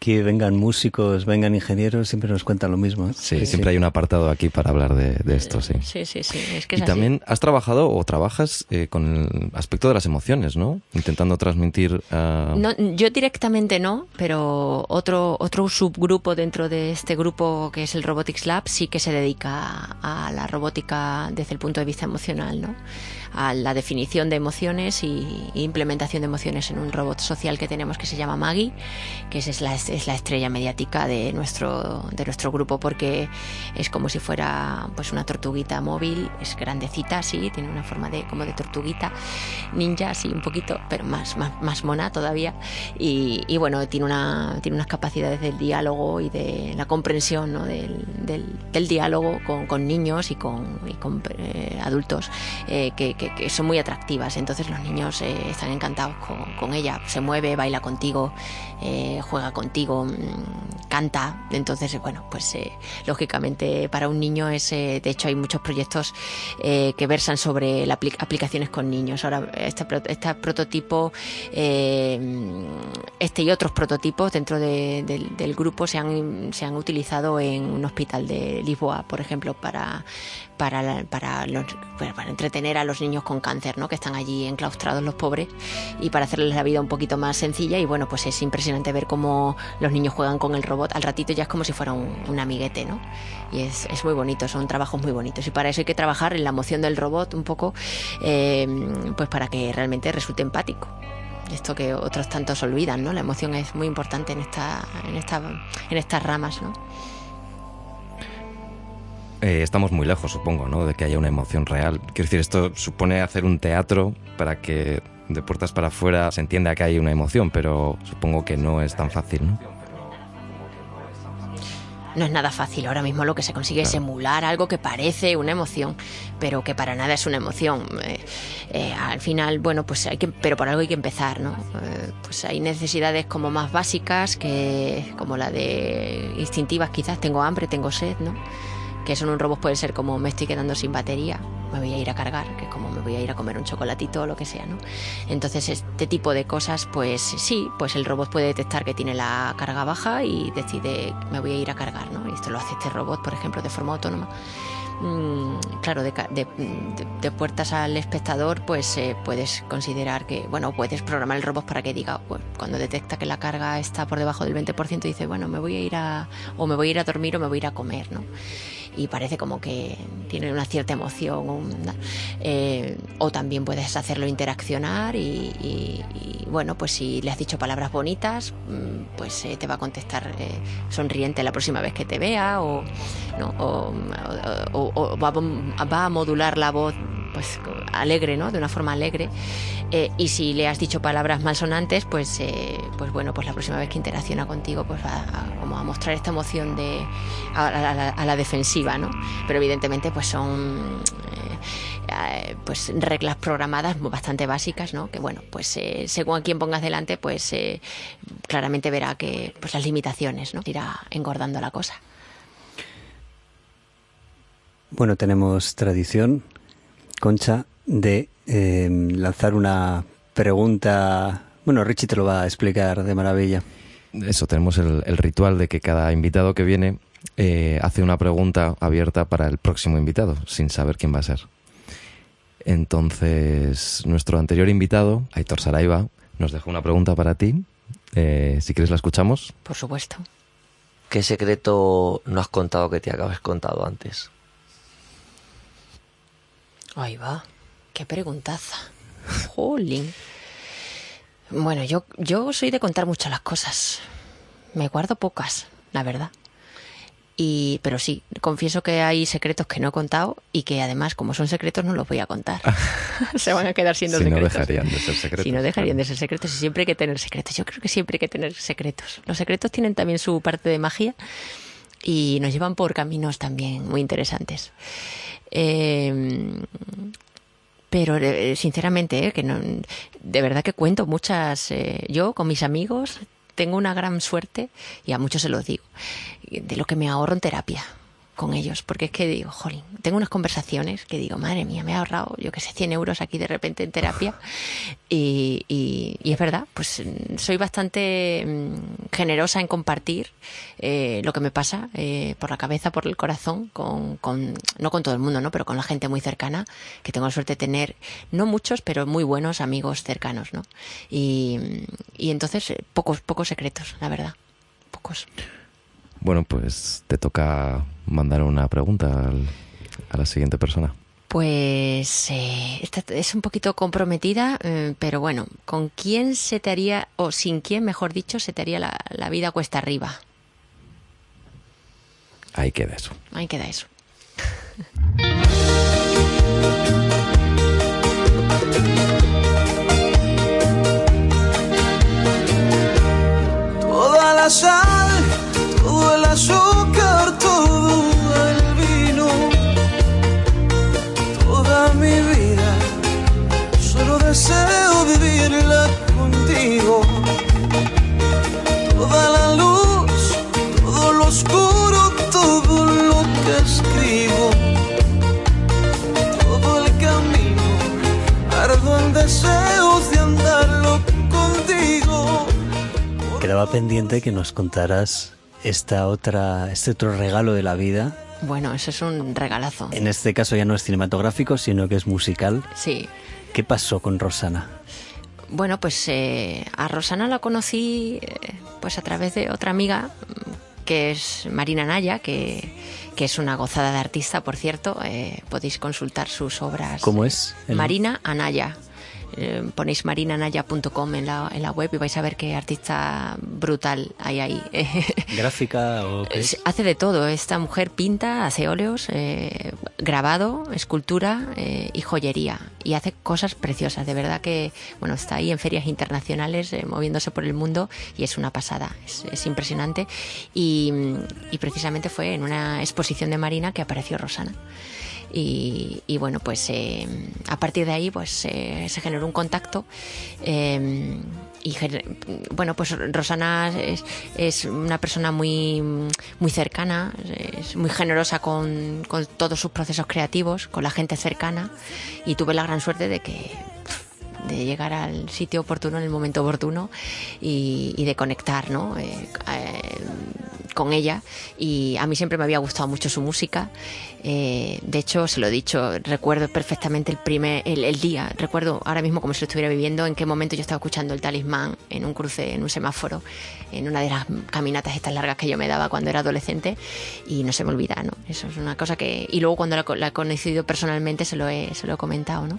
Aquí vengan músicos, vengan ingenieros, siempre nos cuentan lo mismo. ¿eh? Sí, siempre hay un apartado aquí para hablar de, de esto, sí. Sí, sí, sí. Es que Y así. también has trabajado o trabajas eh, con el aspecto de las emociones, ¿no? Intentando transmitir... ah, No, yo directamente no, pero otro, otro subgrupo dentro de este grupo que es el Robotics Lab sí que se dedica a la robótica desde el punto de vista emocional, ¿no? A la definición de emociones y, y implementación de emociones en un robot social que tenemos que se llama Maggie, que es, la, es la estrella mediática de nuestro, de nuestro grupo porque es como si fuera pues una tortuguita móvil, es grandecita, sí, tiene una forma de como de tortuguita ninja, así un poquito, pero más, más, más mona todavía. Y, y bueno, tiene, una, tiene unas capacidades del diálogo y de la comprensión ¿no? del, del, del diálogo con, con niños y con, y con eh, adultos eh, que, que- son muy atractivas. Entonces los niños eh, están encantados con, con ella. Se mueve, baila contigo, eh, juega contigo, mm, canta. Entonces, bueno, pues eh, lógicamente para un niño es, eh, de hecho hay muchos proyectos eh, que versan sobre la apli- aplicaciones con niños. Ahora, este, este prototipo, eh, este y otros prototipos dentro de- del, grupo se han, se han utilizado en un hospital de Lisboa, por ejemplo, para, para- para entretener a los niños con cáncer, ¿no? que están allí enclaustrados los pobres, y para hacerles la vida un poquito más sencilla. Y bueno, pues es impresionante ver cómo los niños juegan con el robot. Al ratito ya es como si fuera un, un amiguete, ¿no? Y es, es muy bonito, son trabajos muy bonitos. Y para eso hay que trabajar en la emoción del robot un poco, eh, pues para que realmente resulte empático. Esto que otros tantos olvidan, ¿no? La emoción es muy importante en esta, en esta, en estas ramas, ¿no? eh, estamos muy lejos, supongo, ¿no? De que haya una emoción real. Quiero decir, esto supone hacer un teatro para que de puertas para afuera se entienda que hay una emoción, pero supongo que no es tan fácil, ¿no? no es nada fácil. Ahora mismo lo que se consigue es emular algo que parece una emoción, pero que para nada es una emoción. Eh, eh, al final, bueno, pues hay que, pero por algo hay que empezar, ¿no? Eh, pues hay necesidades como más básicas, que como la de instintivas quizás, tengo hambre, tengo sed, ¿no? Que eso en un robot puede ser como me estoy quedando sin batería, me voy a ir a cargar, que como me voy a ir a comer un chocolatito o lo que sea, ¿no? Entonces este tipo de cosas, pues sí, pues el robot puede detectar que tiene la carga baja y decide me voy a ir a cargar, ¿no? Y esto lo hace este robot, por ejemplo, de forma autónoma. Mm, claro, de- de puertas al espectador, pues eh, puedes considerar que, bueno, puedes programar el robot para que diga, pues, cuando detecta que la carga está por debajo del 20%, dice, bueno, me voy a ir a, o me voy a ir a dormir o me voy a ir a comer, ¿no? Y parece como que tiene una cierta emoción. eh, o también puedes hacerlo interaccionar y, y- bueno, pues si le has dicho palabras bonitas, mm, pues eh, te va a contestar eh, sonriente la próxima vez que te vea o, ¿no? o, va a modular la voz pues alegre, ¿no? De una forma alegre. Eh, y si le has dicho palabras malsonantes, pues, eh, pues bueno, pues la próxima vez que interacciona contigo, pues va a, como a mostrar esta emoción de a, a- la, a la defensiva, ¿no? Pero evidentemente, pues son eh, pues reglas programadas bastante básicas, ¿no? Que bueno, pues según a quien pongas delante, pues claramente verá que pues las limitaciones, ¿no? Irá engordando la cosa. Bueno, tenemos tradición, Concha, de eh, lanzar una pregunta. Bueno, Richie te lo va a explicar de maravilla. Eso, tenemos el, el ritual de que cada invitado que viene eh, hace una pregunta abierta para el próximo invitado, sin saber quién va a ser. Entonces, nuestro anterior invitado, Aitor Saraiva, nos dejó una pregunta para ti. Eh, si quieres la escuchamos. Por supuesto. ¿Qué secreto no has contado que te acabas contado antes? Ahí va. Qué preguntaza. Jolín. Bueno, yo, yo soy de contar mucho las cosas. Me guardo pocas, la verdad. Y, pero sí, confieso que hay secretos que no he contado y que además, como son secretos, no los voy a contar. Se van a quedar siendo Si no secretos. dejarían de ser secretos, Si no dejarían claro. de ser secretos y siempre hay que tener secretos. Yo creo que siempre hay que tener secretos. Los secretos tienen también su parte de magia y nos llevan por caminos también muy interesantes. Eh, pero sinceramente, eh, que no, de verdad que cuento muchas. eh, yo con mis amigos tengo una gran suerte y a muchos se los digo de lo que me ahorro en terapia con ellos, porque es que digo, jolín, tengo unas conversaciones que digo, madre mía, me he ahorrado, yo que sé, 100 euros aquí de repente en terapia. Y, y- y es verdad, pues mm, soy bastante mm, generosa en compartir eh, lo que me pasa eh, por la cabeza, por el corazón, con, con, no con todo el mundo, ¿no? pero con la gente muy cercana, que tengo la suerte de tener, no muchos, pero muy buenos amigos cercanos, ¿no? Y, y entonces, eh, pocos, pocos secretos, la verdad, pocos. Bueno, pues te toca mandar una pregunta al- a la siguiente persona. Pues eh, esta es un poquito comprometida, eh, pero bueno, ¿con quién se te haría, o sin quién, mejor dicho, se te haría la, la vida cuesta arriba? Ahí queda eso. Ahí queda eso. Toda la sal, Quedaba pendiente que nos contaras esta otra, este otro regalo de la vida. Bueno, eso es un regalazo. En este caso ya no es cinematográfico, sino que es musical. Sí. ¿Qué pasó con Rosana? Bueno, pues eh, a Rosana la conocí eh, pues a través de otra amiga mm, que es Marina Naya, que, que es una gozada de artista, por cierto. eh, podéis consultar sus obras. ¿Cómo es? El- Marina Anaya. Eh, ponéis marinanaya.com en la, en la web y vais a ver qué artista brutal hay ahí. ¿Gráfica o qué? Hace de todo. Esta mujer pinta, hace óleos, eh, grabado, escultura eh, y joyería. Y hace cosas preciosas. De verdad que, bueno, está ahí en ferias internacionales, eh, moviéndose por el mundo y es una pasada. Es, es impresionante. Y, y precisamente fue en una exposición de Marina que apareció Rosana. Y, bueno, pues eh, a partir de ahí pues eh, se generó un contacto. eh, y bueno, pues Rosana es, una persona muy, muy cercana, es muy generosa con, todos sus procesos creativos, con la gente cercana. Y tuve la gran suerte de que de llegar al sitio oportuno en el momento oportuno y, de conectar ¿no? Eh, con ella y a mí siempre me había gustado mucho su música. Eh, de hecho se lo he dicho recuerdo perfectamente el primer el, el día. Recuerdo ahora mismo como si lo estuviera viviendo en qué momento yo estaba escuchando el talismán en un cruce en un semáforo en una de las caminatas estas largas que yo me daba cuando era adolescente y no se me olvida no eso es una cosa que y luego cuando la, la he conocido personalmente se lo he, se lo he comentado no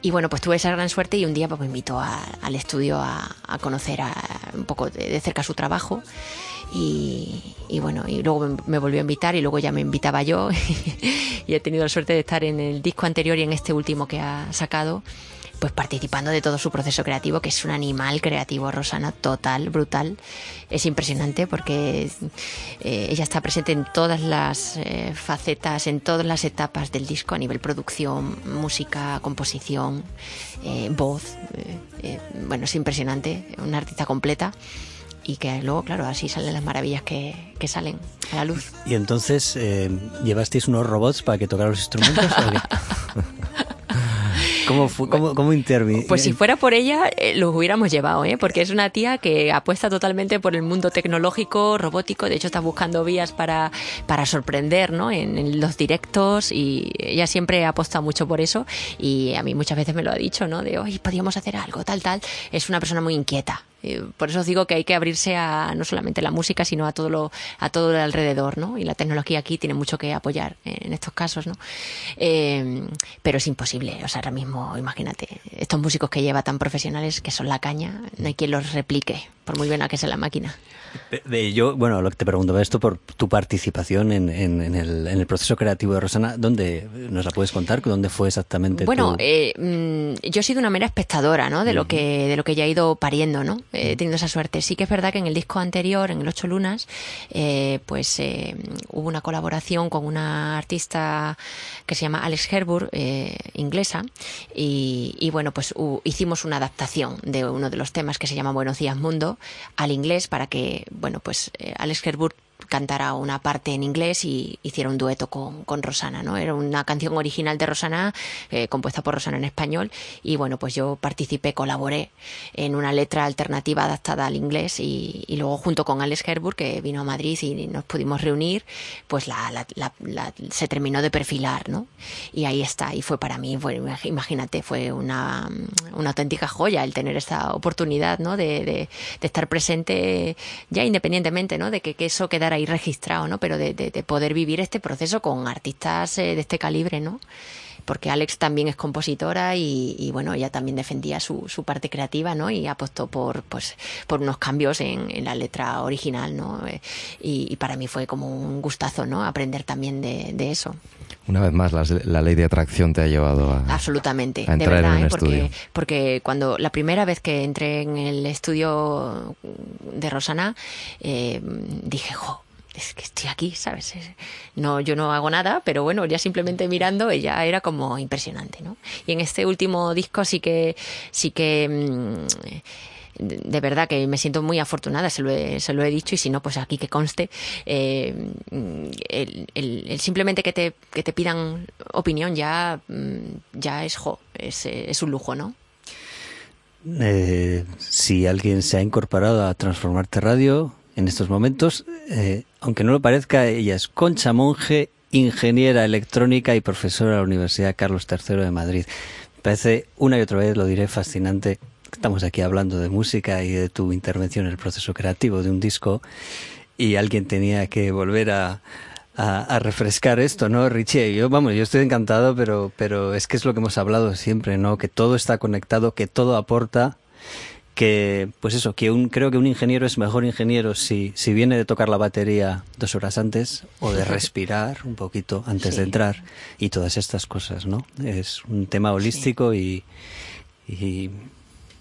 y bueno, pues tuve esa gran suerte y un día pues, me invitó a- al estudio a, a conocer a- un poco de, de cerca su trabajo. Y, y bueno, y luego me, volvió a invitar y luego ya me invitaba yo. y he tenido la suerte de estar en el disco anterior y en este último que ha sacado, pues participando de todo su proceso creativo, que es un animal creativo, Rosana, total, brutal. Es impresionante porque eh, ella está presente en todas las eh, facetas, en todas las etapas del disco, a nivel producción, música, composición, eh, voz. eh, eh, bueno, es impresionante, una artista completa. Y que luego, claro, así salen las maravillas que, que salen a la luz. Y entonces, eh, ¿llevasteis unos robots para que tocaran los instrumentos? ¿Cómo, fu- cómo, cómo Pues si fuera por ella, eh, los hubiéramos llevado, ¿eh? porque es una tía que apuesta totalmente por el mundo tecnológico, robótico. De hecho, está buscando vías para, para sorprender ¿no? en, en los directos y ella siempre aposta mucho por eso. Y a mí muchas veces me lo ha dicho, ¿no? De, hoy podríamos hacer algo, tal, tal. Es una persona muy inquieta. Eh, Por eso os digo que hay que abrirse a no solamente la música, sino a todo lo, a todo lo alrededor, ¿no? Y la tecnología aquí tiene mucho que apoyar en estos casos, ¿no? Eh, pero es imposible, o sea, ahora mismo, imagínate, estos músicos que lleva tan profesionales que son la caña, no hay quien los replique, por muy buena que sea la máquina. De- yo, bueno, lo que te preguntaba esto por tu participación en, en- en el, en el proceso creativo de Rosana. ¿Dónde nos la puedes contar? ¿Dónde fue exactamente Bueno, tu- eh, mm, yo he sido una mera espectadora, ¿no? De lo que de lo que ya he ido pariendo, ¿no? He tenido esa suerte. Sí que es verdad que en el disco anterior, en el Ocho Lunas, eh, pues eh, hubo una colaboración con una artista que se llama Alex Herbur, eh, inglesa, y, y bueno, pues hicimos una adaptación de uno de los temas que se llama Buenos días Mundo al inglés para que, bueno, pues eh, Alex Herbur cantara una parte en inglés y hiciera un dueto con, con Rosana, ¿no? Era una canción original de Rosana, eh, compuesta por Rosana en español, y bueno, pues yo participé, colaboré en una letra alternativa adaptada al inglés y, y luego junto con Alex Herbur, que vino a Madrid y nos pudimos reunir, pues la, la- la- la- se terminó de perfilar, ¿no? Y ahí está, y fue para mí, fue, imagínate, fue una, una auténtica joya el tener esta oportunidad, ¿no? De, de- de estar presente ya independientemente, ¿no? De que, que eso quedara ahí registrado, ¿no? Pero de, de- de poder vivir este proceso con artistas eh, de este calibre, ¿no? Porque Alex también es compositora y, y, bueno, ella también defendía su, su parte creativa, ¿no? Y apostó por, pues, por unos cambios en, en la letra original, ¿no? Eh, Y, y para mí fue como un gustazo, ¿no? Aprender también de, de eso. Una vez más, las- la, ley de atracción te ha llevado a... Absolutamente, a de entrar verdad, en un ¿eh? porque, estudio. porque cuando la primera vez que entré en el estudio de Rosana, eh, dije, jo, es que estoy aquí, ¿sabes? Es- No, yo no hago nada, pero bueno, ya simplemente mirando ella era como impresionante, ¿no? Y en este último disco sí que, sí que, mm, de verdad que me siento muy afortunada, se lo he, se lo he dicho y si no, pues aquí que conste, eh, el, el- el simplemente que te, que te pidan opinión ya, mm, ya es, jo, es, es un lujo, ¿no? Eh, si alguien se ha incorporado a Transformarte Radio en estos momentos, eh, aunque no lo parezca, ella es Concha Monge, ingeniera electrónica y profesora de la Universidad Carlos III de Madrid. Parece una y otra vez, lo diré, fascinante. Estamos aquí hablando de música y de tu intervención en el proceso creativo de un disco y alguien tenía que volver a refrescar esto, ¿no, Richie? Yo, vamos, yo estoy encantado, pero, pero es que es lo que hemos hablado siempre, ¿no? Que todo está conectado, que todo aporta, que, pues eso, que un, creo que un ingeniero es mejor ingeniero si, si viene de tocar la batería dos horas antes o de respirar un poquito antes de entrar y todas estas cosas, ¿no? Es un tema holístico y, y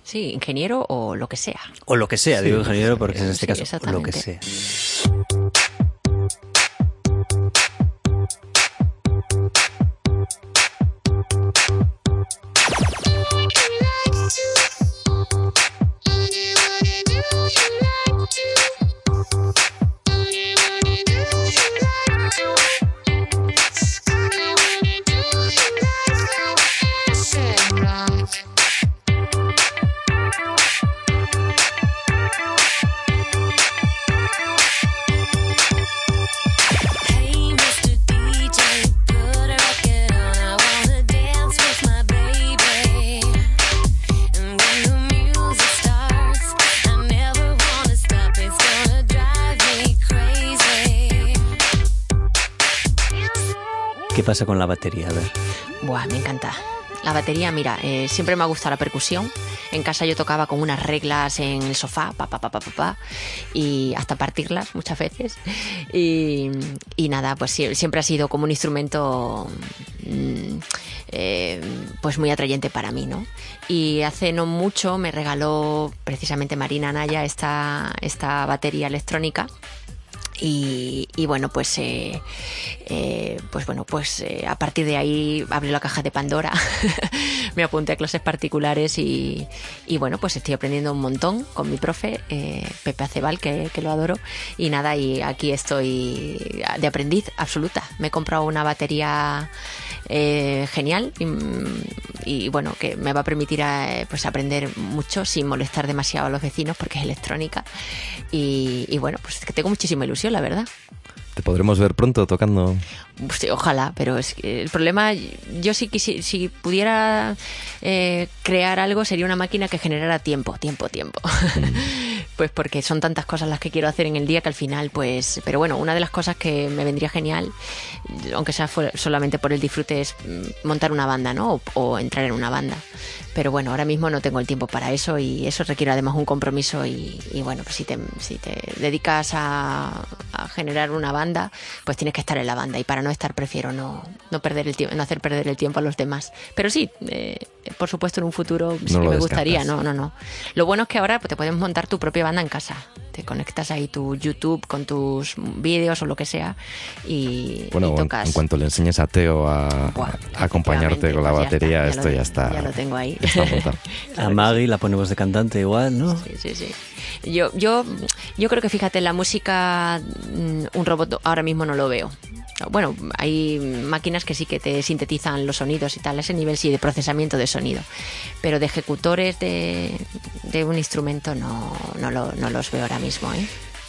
Sí, ingeniero o lo que sea. o lo que sea, Sí, digo ingeniero porque en este Sí, caso lo que sea. Pasa con la batería? A ver. Buah, me encanta. La batería, mira, eh, siempre me ha gustado la percusión. En casa yo tocaba con unas reglas en el sofá, pa, pa, pa, y hasta partirlas muchas veces. Y, nada, pues sie- siempre ha sido como un instrumento mm, eh, pues muy atrayente para mí, ¿no? Y hace no mucho me regaló precisamente Marina Naya esta, esta batería electrónica. Y, y bueno, pues, eh, eh, pues bueno, pues eh, a partir de ahí abrí la caja de Pandora, me apunté a clases particulares y, bueno, pues estoy aprendiendo un montón con mi profe, eh, Pepe Acebal, que, que lo adoro. Y nada, y aquí estoy de aprendiz absoluta. Me he comprado una batería eh, genial y, bueno, que me va a permitir eh, pues aprender mucho sin molestar demasiado a los vecinos porque es electrónica. Y, bueno, pues es que tengo muchísima ilusión, la verdad. ¿Te podremos ver pronto tocando? Pues ojalá, pero es que el problema, yo sí que si, si pudiera eh, crear algo sería una máquina que generara tiempo, tiempo, tiempo. pues porque son tantas cosas las que quiero hacer en el día que al final, pues, pero bueno, una de las cosas que me vendría genial, aunque sea solamente por el disfrute, es mm, montar una banda, ¿no? O, o entrar en una banda. Pero bueno, ahora mismo no tengo el tiempo para eso y eso requiere además un compromiso y, y bueno, pues si te, si te dedicas a, a generar una banda, pues tienes que estar en la banda y para no estar prefiero no, no perder el tiempo, no hacer perder el tiempo a los demás. Pero sí, eh, por supuesto en un futuro sí No que me gustaría, descartas. no, no, no. Lo bueno es que ahora pues, te puedes montar tu propia banda en casa. Te conectas ahí tu YouTube con tus vídeos o lo que sea y, Bueno, y tocas. en cuanto le enseñes a Teo a, Buah, a acompañarte con la pues ya batería, está, ya esto lo- ya está. ya lo tengo ahí. está montado. A Maggie la ponemos de cantante igual, ¿no? Sí, sí, sí. Yo, yo, yo creo que fíjate, la música mm, un robot ahora mismo no lo veo. Bueno, hay máquinas que sí que te sintetizan los sonidos y tal, ese nivel sí de procesamiento de sonido. Pero de ejecutores de, de un instrumento no, no, lo- no los veo ahora mismo, ¿eh?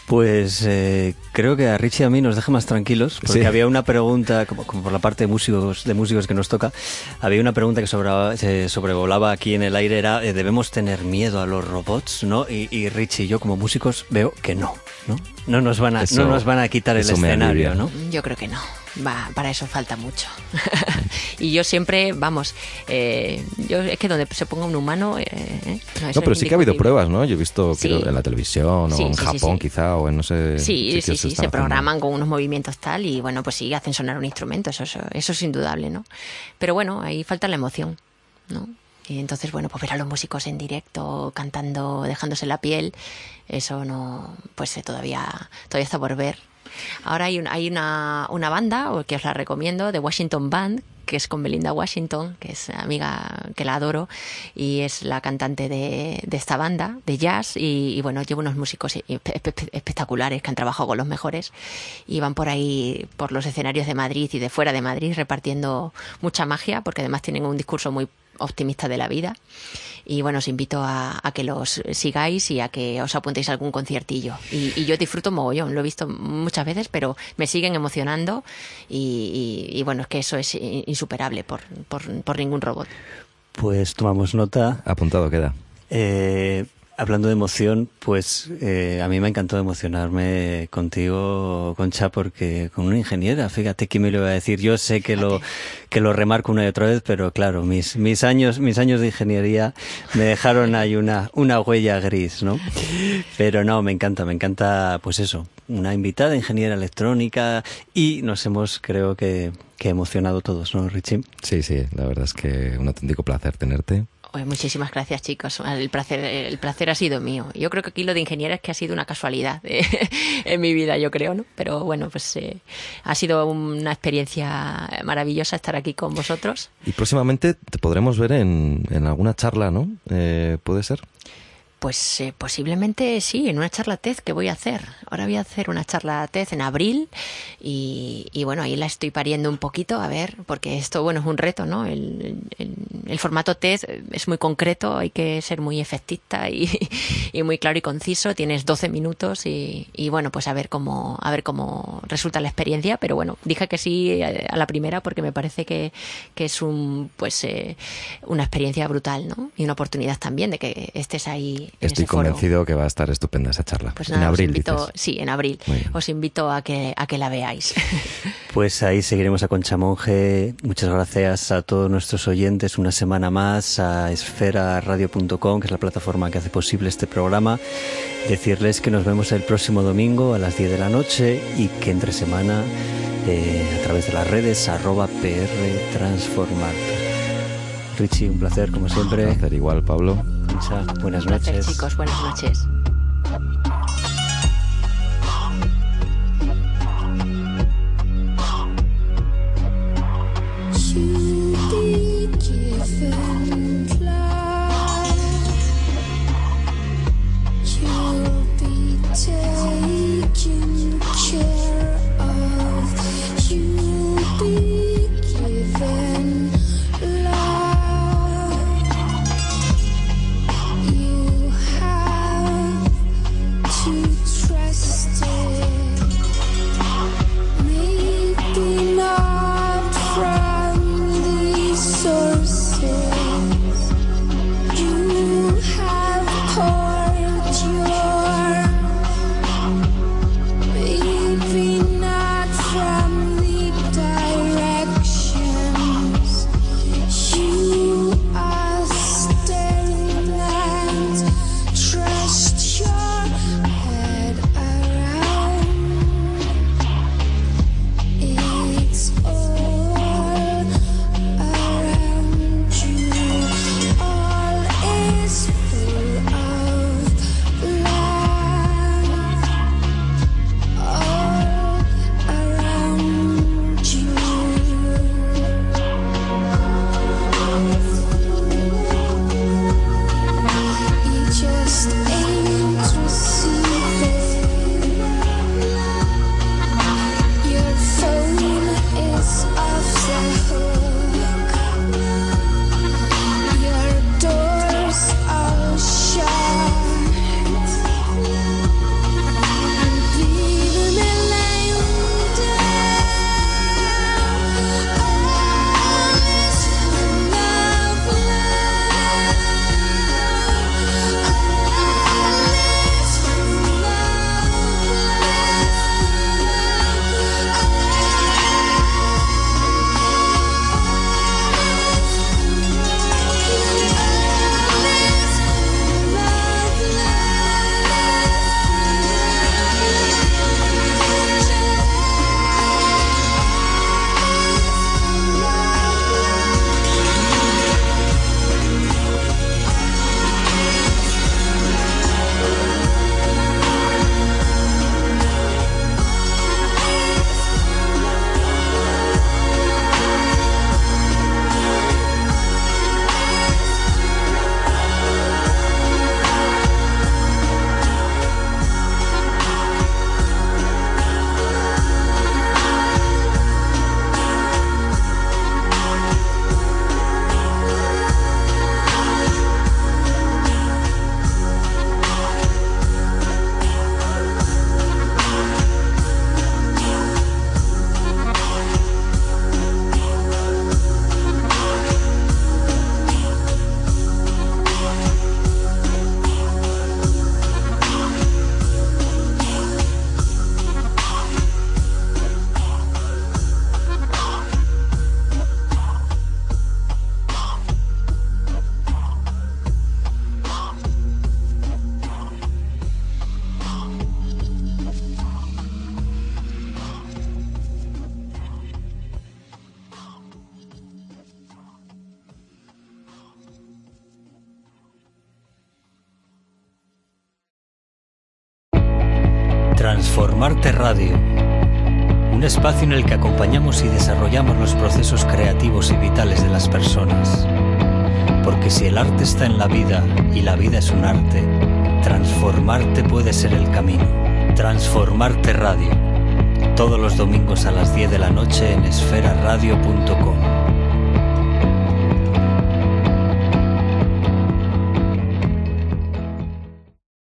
Pues eh, creo que a Richie y a mí nos deja más tranquilos, porque Sí. había una pregunta, como, como por la parte de músicos, de músicos que nos toca, había una pregunta que sobraba- se sobrevolaba aquí en el aire, era, eh, ¿debemos tener miedo a los robots? ¿no? Y, y Richie y yo como músicos veo que no, ¿no? No nos van a, Eso- no nos van a quitar el escenario. ¿no? Yo creo que no. Va, para eso falta mucho. y yo siempre, vamos, eh, yo es que donde se ponga un humano. eh, eh, no, No, pero sí que ha habido pruebas, ¿no? Yo he visto Sí. creo, en la televisión o en sí, Japón quizá o en no sé. Sí, sí, sí, se haciendo. programan con unos movimientos tal y bueno, pues sí, hacen sonar un instrumento, eso, eso, eso es indudable, ¿no? Pero bueno, ahí falta la emoción, ¿no? Y entonces, bueno, pues ver a los músicos en directo, cantando, dejándose la piel, eso no, pues eh, todavía, todavía está por ver. Ahora hay, un- hay una, una banda, que os la recomiendo, de Washington Band, que es con Belinda Washington, que es amiga que la adoro, y es la cantante de, esta banda, de jazz, y, y bueno, lleva unos músicos espe- espectaculares que han trabajado con los mejores, y van por ahí, por los escenarios de Madrid y de fuera de Madrid, repartiendo mucha magia, porque además tienen un discurso muy optimista de la vida. Y bueno, os invito a, a que los sigáis y a que os apuntéis a algún conciertillo. Y, y yo disfruto mogollón, lo he visto muchas veces, pero me siguen emocionando y, y- y bueno, es que eso es insuperable por, por, por ningún robot. Pues tomamos nota. Apuntado queda. Eh, Hablando de emoción, pues eh, a mí me encantó emocionarme contigo, Concha, porque con una ingeniera, fíjate que me lo iba a decir. Yo sé que lo que lo remarco una y otra vez, pero claro, mis mis años mis años de ingeniería me dejaron ahí una una huella gris, ¿no? Pero no, me encanta, me encanta, pues eso, una invitada ingeniera electrónica y nos hemos, creo que que emocionado todos, ¿no, Richie? Sí, sí, la verdad es que un auténtico placer tenerte. Oye, muchísimas gracias, chicos. El placer, el placer ha sido mío. Yo creo que aquí lo de ingeniera que ha sido una casualidad eh, en mi vida, yo creo, ¿no? Pero bueno, pues eh, ha sido una experiencia maravillosa estar aquí con vosotros. Y próximamente te podremos ver en, en alguna charla, ¿no? Eh, ¿Puede ser? Pues eh, posiblemente sí, en una charla TED que voy a hacer. Ahora voy a hacer una charla TED en abril y, y bueno, ahí la estoy pariendo un poquito, a ver, porque esto, bueno, es un reto, ¿no? El, el- formato TED es muy concreto, hay que ser muy efectista y, y muy claro y conciso. Tienes 12 minutos y, y bueno, pues a ver cómo, a ver cómo resulta la experiencia, pero bueno, dije que sí eh, a la primera porque me parece que, que es un, pues, eh, una experiencia brutal, ¿no? Y una oportunidad también de que estés ahí en Estoy ese foro. convencido que va a estar estupenda esa charla. Pues en abril, invito, dices. sí, en abril. Os invito a que, a que la veáis. Pues ahí seguiremos a Concha Monge. Muchas gracias a todos nuestros oyentes una semana más, a esferaradio.com, que es la plataforma que hace posible este programa. Decirles que nos vemos el próximo domingo a las 10 de la noche y que entre semana eh, a través de las redes arroba PR Transformarte. Richie, un placer como siempre. Un placer igual, Pablo. Buenas Un placer, noches. chicos. Buenas noches.